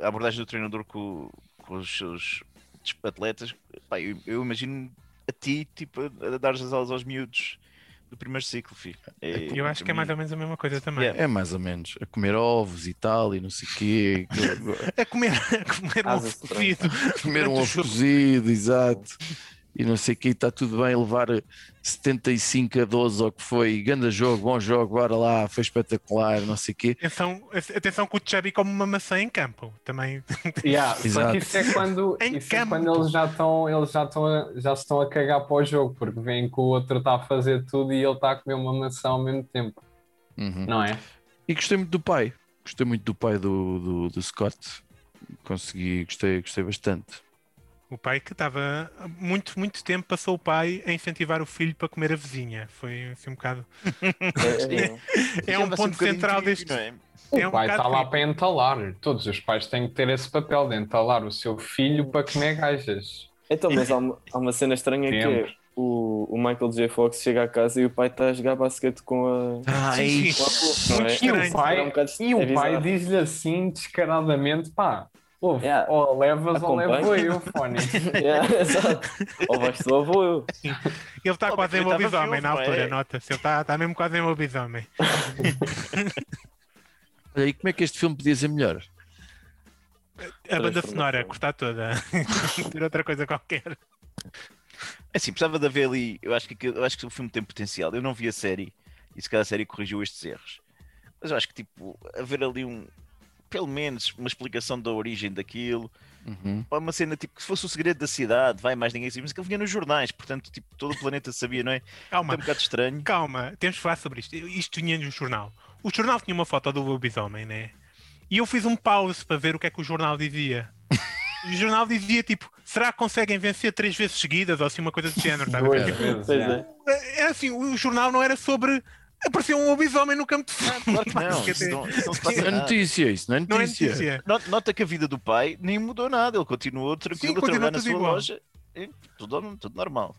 a abordagem do treinador com, com os seus atletas. Pá, eu, eu imagino a ti, tipo, a, a dar as aulas aos miúdos do primeiro ciclo, filho. É- Eu acho que é mais ou menos a mesma coisa também. Yeah. É mais ou menos, a comer ovos e tal, e não sei o quê. A comer, a comer um ovo cozido. comer um ovo cozido, exato. E não sei o que, está tudo bem. Levar 75 a 12 ou que foi, grande jogo, bom jogo, bora lá, foi espetacular, não sei o quê. Atenção, atenção que o Chubby come uma maçã em campo. Também. Yeah, só Exato. que isso é quando, Em isso é campo. quando eles já estão, eles já estão a, já se estão a cagar para o jogo, porque veem que o outro está a fazer tudo e ele está a comer uma maçã ao mesmo tempo, Uhum. não é? E gostei muito do pai, gostei muito do pai do, do, do Scott. Consegui, gostei, gostei bastante. O pai que estava muito, muito tempo passou o pai a incentivar o filho para comer a vizinha. Foi assim um bocado. É, é, É um ponto bocadinho central deste. não é? O É um pai está lá para entalar. Todos os pais têm que ter esse papel de entalar o seu filho para comer gajas. Então, mas há uma, há uma cena estranha que é o, o Michael J. Fox chega a casa e o pai está a jogar basquete com a. Sim, com a não é? E o pai, É um e o é pai bizarro. diz-lhe assim, descaradamente, pá, ouve, Yeah. ou levas ou levo eu, Fone. É, exato. Ou vais tu ou vou eu. Ele está Oh, quase em estava lobisomem na altura, é? nota-se. Ele está, está mesmo quase em lobisomem. Olha, e como é que este filme podia ser melhor? A banda sonora, cortar toda. Ter outra coisa qualquer. É assim, precisava de haver ali. Eu acho que, eu acho que o filme tem potencial. Eu não vi a série e se calhar a série corrigiu estes erros. Mas eu acho que, tipo, haver ali um. Pelo menos uma explicação da origem daquilo. Uhum. Uma cena tipo que se fosse o segredo da cidade, vai mais ninguém sabe, mas que vinha nos jornais, portanto, tipo, todo o planeta sabia, não é? É Calma, um bocado estranho. calma. Temos que falar sobre isto. Isto vinha no jornal. O jornal tinha uma foto do lobisomem, né? E eu fiz um pause para ver o que é que o jornal dizia. E o jornal dizia tipo: será que conseguem vencer três vezes seguidas ou assim uma coisa do género? tá Tipo, Pois já. é. Era assim, o jornal não era sobre. Apareceu um lobisomem no campo de Ah, claro que não, isso não, isso não é notícia, isso não é Não é notícia. notícia. Not- Nota que a vida do pai nem mudou nada, ele continuou tranquilo a continua trabalhar na tudo sua igual. loja. É, tudo, tudo normal.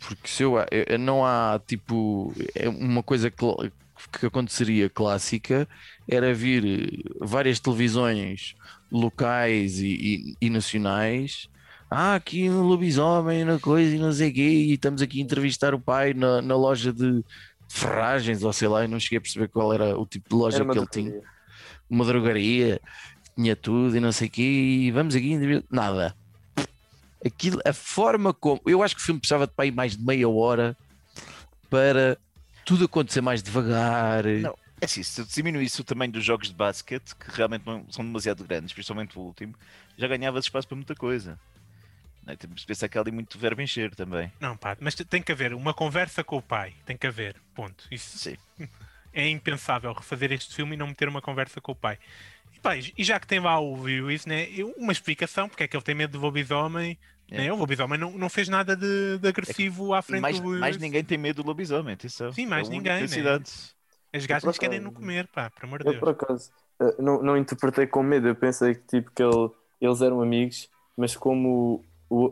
Porque se eu, eu- não há tipo é uma coisa que, que aconteceria clássica era vir várias televisões locais e, e- e nacionais. Ah, aqui no lobisomem, na coisa e não sei o quê, e estamos aqui a entrevistar o pai na, na loja de ferragens, ou sei lá, e não cheguei a perceber qual era o tipo de loja que ele tinha drogaria. uma drogaria, tinha tudo e não sei o quê, e vamos aqui, nada. Aquilo, a forma como. Eu acho que o filme precisava de para aí mais de meia hora para tudo acontecer mais devagar. Não. É assim, se diminuísse o tamanho dos jogos de basquete, que realmente não são demasiado grandes, principalmente o último, já ganhavas espaço para muita coisa. Não é? Temos de pensar que há ali muito verbo encher também. Não, pá, mas tem que haver uma conversa com o pai. Tem que haver. Ponto. Isso Sim. é impensável refazer este filme e não meter uma conversa com o pai. E, pá, e já que tem lá o Lewis, né, uma explicação porque é que ele tem medo do lobisomem. É. Né? O lobisomem não, não fez nada de, de agressivo à frente Mais, do Lewis. mais ninguém tem medo do lobisomem, atenção. Sim, mais É ninguém, né? As gajas querem não comer, pá, por amor de Eu, Deus. por acaso, eh, não, não interpretei com medo. Eu pensei que, tipo, que ele, eles eram amigos, mas como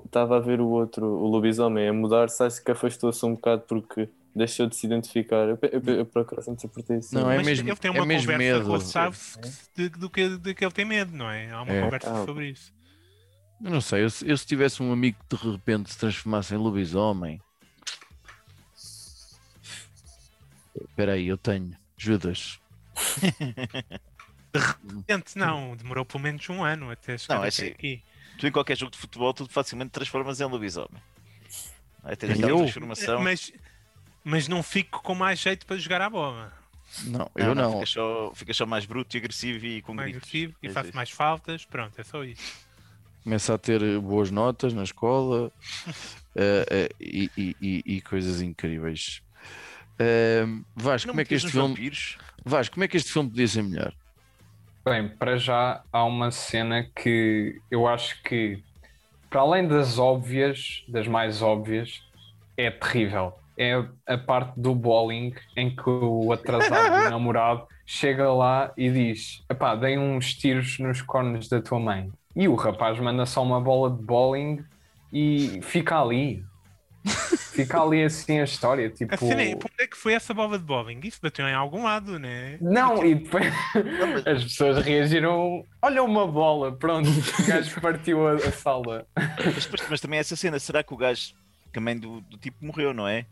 estava a ver o outro, o lobisomem, a mudar-se, acho que afastou-se um bocado porque deixou de se identificar. Eu, eu, eu, por acaso interpretei assim. Não, é Mas mesmo- ele tem é uma mesmo conversa medo. com o Chaves de, do que, de que ele tem medo, não é? Há uma É. conversa Ah. sobre isso. Eu não sei, eu, se- eu se tivesse um amigo que de repente se transformasse em lobisomem. Espera aí, eu tenho. Judas. Gente, não, demorou pelo menos um ano até chegar Não, é até assim. aqui. Tu em qualquer jogo de futebol, tu facilmente transformas em lobisomem. Vai ter aquela Eu? transformação. Mas, mas não fico com mais jeito para jogar a bola. Não, eu não. Fica só, fica só mais bruto e agressivo e com Mais gritos. agressivo e É faço isso. mais faltas. Pronto, é só isso. Começa a ter boas notas na escola eh, eh, e, e- e- e coisas incríveis. Eh, Vasco, Não como é que este filme. vampiros? Vasco, como é que este filme podia ser melhor? Bem, para já há uma cena que eu acho que, para além das óbvias, das mais óbvias, é terrível. É a parte do bowling em que o atrasado namorado chega lá e diz: Epá, dei uns tiros nos cornos da tua mãe. E o rapaz manda só uma bola de bowling e fica ali. Fica ali assim a história. Tipo, A cena é, onde é que foi essa bola de bowling? Isso bateu em algum lado, né? Não, e depois as pessoas reagiram. Olha uma bola, pronto, o gajo partiu a, a sala. Mas, mas também essa cena, será que o gajo que a mãe do, do tipo morreu, não é?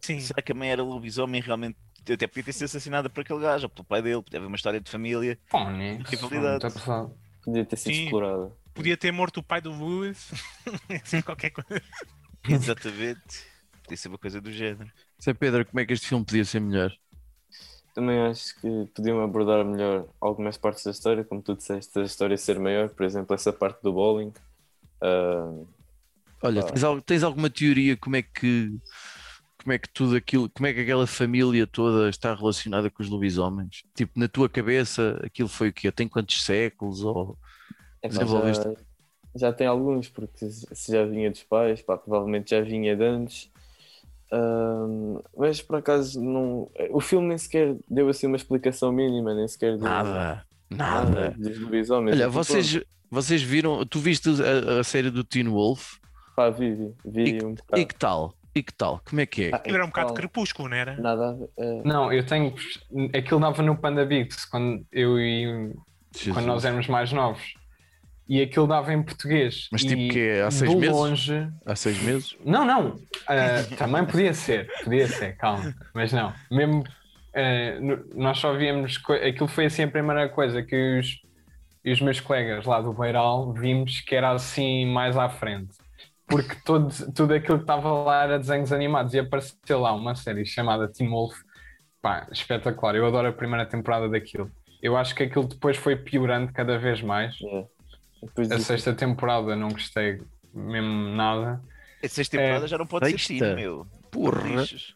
Sim. Será que a mãe era lobisomem realmente até podia ter sido assassinada por aquele gajo ou pelo pai dele, podia haver uma história de família. Pô, né? Rivalidade. Pesado. Podia ter sido explorada. Podia ter morto o pai do Lewis. assim, qualquer coisa. Exatamente. Podia ser uma coisa do género. Sei, Pedro, como é que este filme podia ser melhor? Também acho que podiam abordar melhor algumas partes da história, como tu disseste, a história ser maior, por exemplo, essa parte do bowling. Ah, Olha, tens, al- tens alguma teoria como é que como é que tudo aquilo, como é que aquela família toda está relacionada com os lobisomens? Tipo, na tua cabeça, aquilo foi o quê? Tem quantos séculos? Ou... epá, Desenvolveste. já, já tem alguns, porque se já vinha dos pais, pá, provavelmente já vinha de antes. Ah, mas por acaso não, o filme nem sequer deu assim uma explicação mínima, nem sequer deu Nada, nada. dos lobisomens. Olha, Tipo, vocês, vocês viram, tu viste a, a série do Teen Wolf? Pá, vi, vi, vi um bocado. E que tal? E que tal? Como é que é? Ah, Aquilo era um bocado então, crepúsculo, não era? Nada a ver. eh, Não, eu tenho. Aquilo dava no Panda Bigs quando eu e Jesus. quando nós éramos mais novos. E aquilo dava em português. Mas tipo E que é, há seis meses? longe. Há seis meses? Não, não. Ah, também podia ser, podia ser, calma. Mas não. Mesmo no- nós só víamos. co- Aquilo foi assim a primeira coisa que os, e os meus colegas lá do Beiral vimos que era assim mais à frente. Porque todo, tudo aquilo que estava lá era desenhos animados e apareceu lá uma série chamada Teen Wolf. Pá, espetacular. Eu adoro a primeira temporada daquilo. Eu acho que aquilo depois foi piorando cada vez mais. é. Depois A disso- sexta temporada não gostei mesmo nada. A sexta temporada É, já não pode ser sexta. teen, meu. Porra. Lixos.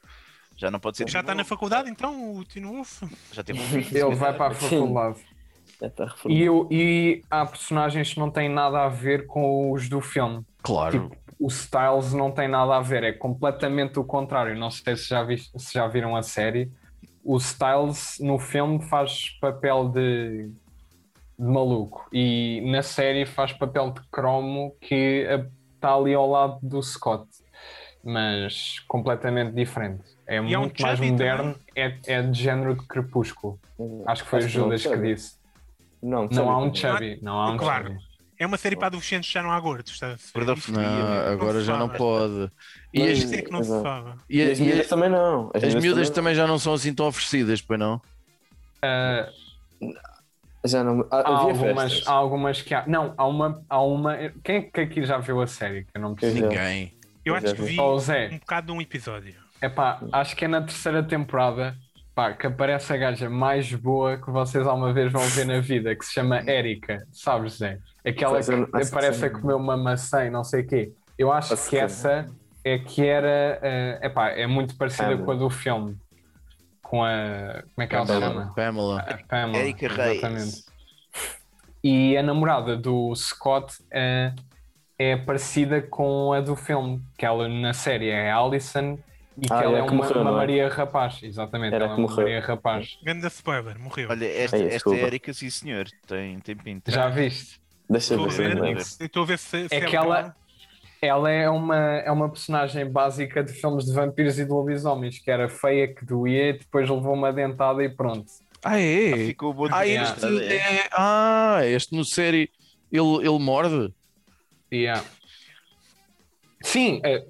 Já não pode ser Já está na faculdade, então, o Tino Wolf? Já teve um. Ele vai para a faculdade. Reformado. E, eu, e há personagens que não têm nada a ver com os do filme. Claro. Tipo, o Styles não tem nada a ver, é completamente o contrário. Não sei se já, vis- se já viram a série. O Styles no filme faz papel de maluco e na série faz papel de cromo que está ali ao lado do Scott, mas completamente diferente. É um muito mais Chubby moderno, é, é de género de crepúsculo. Acho que foi o não, Judas que Chubby. disse. Não, Não há um Chubby. não há um Claro. chubby. É uma série para adolescentes, já não há gordos. Está? Gordofobia, Não, meu. agora já não pode. E as, é que não se fala. e, E as e- miúdas também não. as miúdas também já não são assim tão oferecidas, pois não? Ah, Já não. Ah, há, havia algumas, festas. há algumas que há. Não, há uma, há uma. Quem é que aqui já viu a série? Que eu não preciso. Ninguém. Eu Eu acho que vi. vi Só o um bocado de um episódio. É pá, acho que é na terceira temporada pá, que aparece a gaja mais boa que vocês alguma vez vão ver na vida, que se chama Érica, sabes, Zé? Aquela que aparece a comer uma maçã e não sei o quê. Eu acho Acho que que- essa é que era. eh, epá, é muito parecida Pamela. com a do filme. Com a. Como é que ela se chama? Pamela. A Pamela. Erika exatamente. Reis. E a namorada do Scott eh, é parecida com a do filme, que ela na série é a Alison E que Ah, ela é é uma, morreu, uma é? Maria Rapaz, exatamente. Era ela é uma morreu. Maria Rapaz. Grande spoiler, morreu. Olha, esta, Ai, esta é Erika, sim senhor. Tem, tem pinta. Já viste? Deixa eu Estou a ver estou a ver se, se É que ela- ela- é uma, é uma personagem básica de filmes de vampiros e de lobisomens, que era feia, que doía, e depois levou uma dentada e pronto. Ah, é? Ficou bom de Ah, ver, este, é. é, ah, este no série ele, ele morde. Yeah. Sim, é,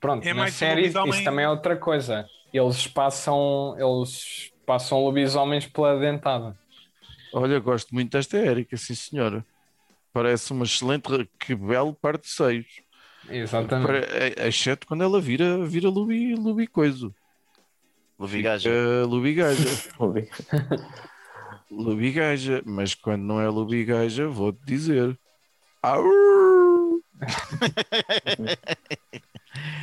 pronto, É na mais série lobisomem- isso também é outra coisa. Eles passam, eles passam lobisomens pela dentada. Olha, gosto muito desta Érica, sim senhora. Parece uma excelente, que belo par de seios. Exatamente. Pare- é- Exceto quando ela vira, vira lubi, lubi coiso. Lubigaja. Fica lubigaja. Vou ver. lubigaja. Mas quando não é lubigaja, vou-te dizer.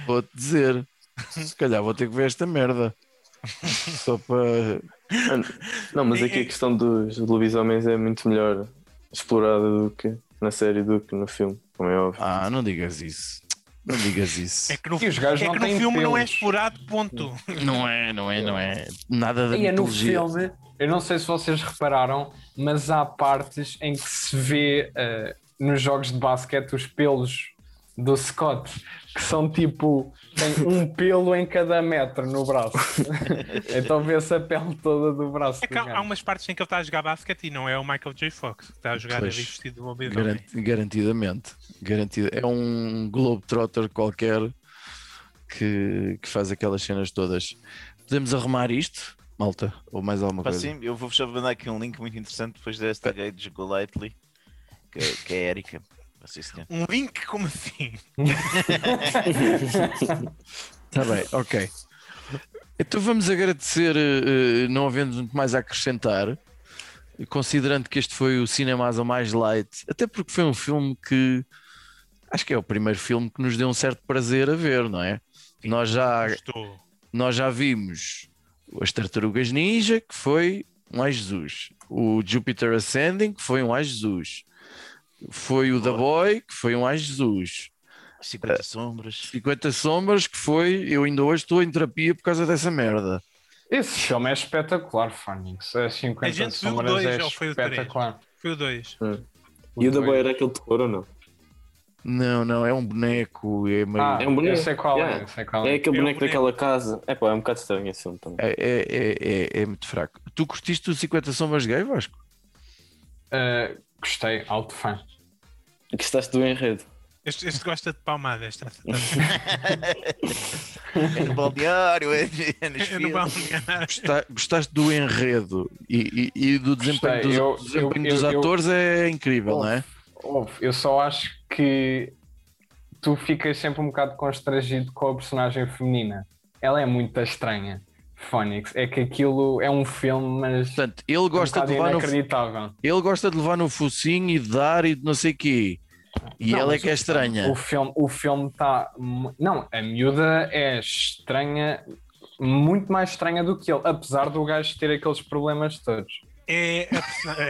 Vou-te dizer. Se calhar vou ter que ver esta merda. Só para. Não, mas aqui a questão dos lobisomens é muito melhor explorada do que na série do que no filme, como é óbvio. Ah, não digas isso. Não digas isso. É que no, os gajos é não que no filme não é pelos. explorado, ponto. Não é, não é, não é. Nada da E é no filme, eu não sei se vocês repararam, mas há partes em que se vê eh, nos jogos de basquete os pelos do Scott, que são tipo, tem um pelo em cada metro no braço. então vê-se a pele toda do braço. É do há, umas partes em que ele está a jogar basquete e não é o Michael J. Fox que está a jogar Pois. ali vestido de lobisomem. Garan- garantidamente. Garantida. É um Globetrotter qualquer que, que faz aquelas cenas todas. Podemos arrumar isto, malta? Ou mais alguma Pá, coisa? sim, eu vou-vos mandar aqui um link muito interessante depois desta gay de Golightly, que, que é a Erika. Um link como assim? Está bem, ok. Então vamos agradecer, eh, eh, não havendo muito mais a acrescentar, considerando que este foi o cinema Asa mais light, até porque foi um filme que acho que é o primeiro filme que nos deu um certo prazer a ver, não é? Nós já, nós já vimos as Tartarugas Ninja, que foi um Ai Jesus, o Jupiter Ascending, que foi um Ai Jesus, foi o The Boy, que foi um Ai Jesus. 50 sombras. 50 Sombras, que foi. Eu ainda hoje estou em terapia por causa dessa merda. Esse filme é espetacular, Phoenix. As 50 A gente viu o sombras dois, é ou foi espetacular. Foi o 2. E o da boia era aquele terror ou não? Não, não, é um boneco. É, meio... Ah, É um boneco. eu sei qual é, Yeah. eu sei qual É é. aquele É boneco boneco. daquela casa. É pá, é um bocado estranho esse filme também. é, é, é, é- é muito fraco. Tu curtiste o 50 Sombras gay, Vasco? Uh, gostei, alto fã. Gostaste do enredo? Este, este gosta de palmadas. Está, está, É no balneário, é, é nos eu não vou filmes. enganar. Gosta- Gostaste do enredo e, e- e do desempenho, Gostei. dos, Eu- desempenho eu- dos eu- eu- atores é incrível, não é? Ouve, Eu só acho que tu ficas sempre um bocado constrangido com a personagem feminina. Ela é muito estranha, Phoenix. É que aquilo é um filme, mas Portanto, ele gosta, um de levar no, ele gosta de levar no focinho e de dar e de não sei o quê. E Não, ela é que é estranha. O filme o filme está. Não, a miúda é estranha, muito mais estranha do que ele, apesar do gajo ter aqueles problemas todos. É,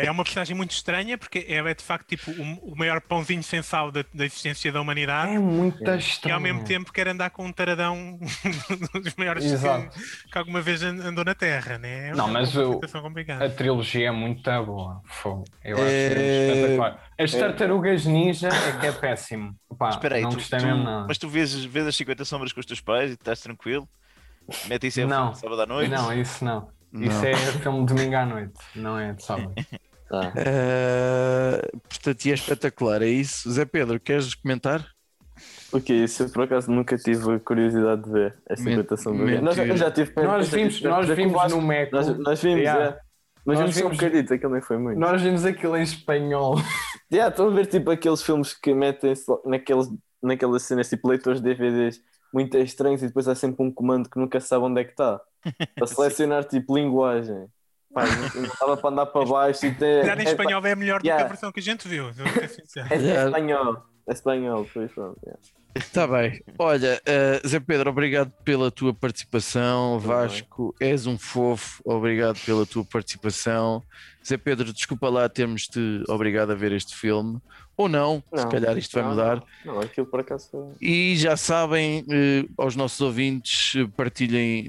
é uma personagem muito estranha porque ela é de facto tipo o, o maior pãozinho sem sal da, da existência da humanidade. É muito E estranha. ao mesmo tempo quer andar com um taradão dos maiores que, que alguma vez an- andou na Terra, né? É Não, mas o-. A trilogia é muito boa. Fogo. Eu acho É- mesmo espetacular. As tartarugas ninja é que é péssimo. Pá, Espera aí, não tu, gostei tu- mesmo nada. mas tu vês, vês as 50 sombras com os teus pais e estás tranquilo? Mete isso Não. de sábado à noite? Não, isso não. Não. Isso é filme de domingo à noite, não é de sábado. Tá. Uh, portanto, e é espetacular, é isso. Zé Pedro, queres comentar? Porque isso eu por acaso nunca tive a curiosidade de ver essa interpretação do Nós eu já tive nós vimos, tive- nós vimos o no Meco. Nós, nós vimos, Yeah. é. Mas Nós vimos só um vimos- bocadito, aquilo nem foi muito. Nós vimos aquilo em espanhol. Yeah, estão a ver tipo aqueles filmes que metem só naqueles, naquelas cenas tipo leitores de DVDs muito estranhos e depois há sempre um comando que nunca sabe onde é que está. Para selecionar tipo linguagem. Pá, não não estava para andar para baixo e ter. Calhar em espanhol é melhor do que Yeah. a versão que a gente viu. É, é Yeah. espanhol. É espanhol, por isso. pronto, yeah. Está bem. Olha, eh, Zé Pedro, obrigado pela tua participação. Vasco, és um fofo. Obrigado pela tua participação. Zé Pedro, desculpa lá termos-te obrigado a ver este filme. Ou não, se Não, calhar isto vai não, mudar. Não, aquilo por acaso. E já sabem, eh, aos nossos ouvintes, eh, partilhem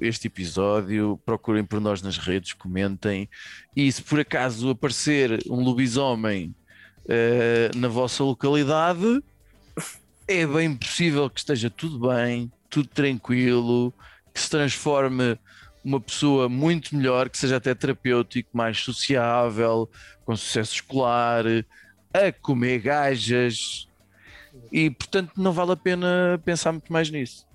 eh, este episódio, procurem por nós nas redes, comentem. E se por acaso aparecer um lobisomem eh, na vossa localidade, é bem possível que esteja tudo bem, tudo tranquilo, que se transforme uma pessoa muito melhor, que seja até terapêutico, mais sociável, com sucesso escolar, a comer gajas. E portanto não vale a pena pensar muito mais nisso.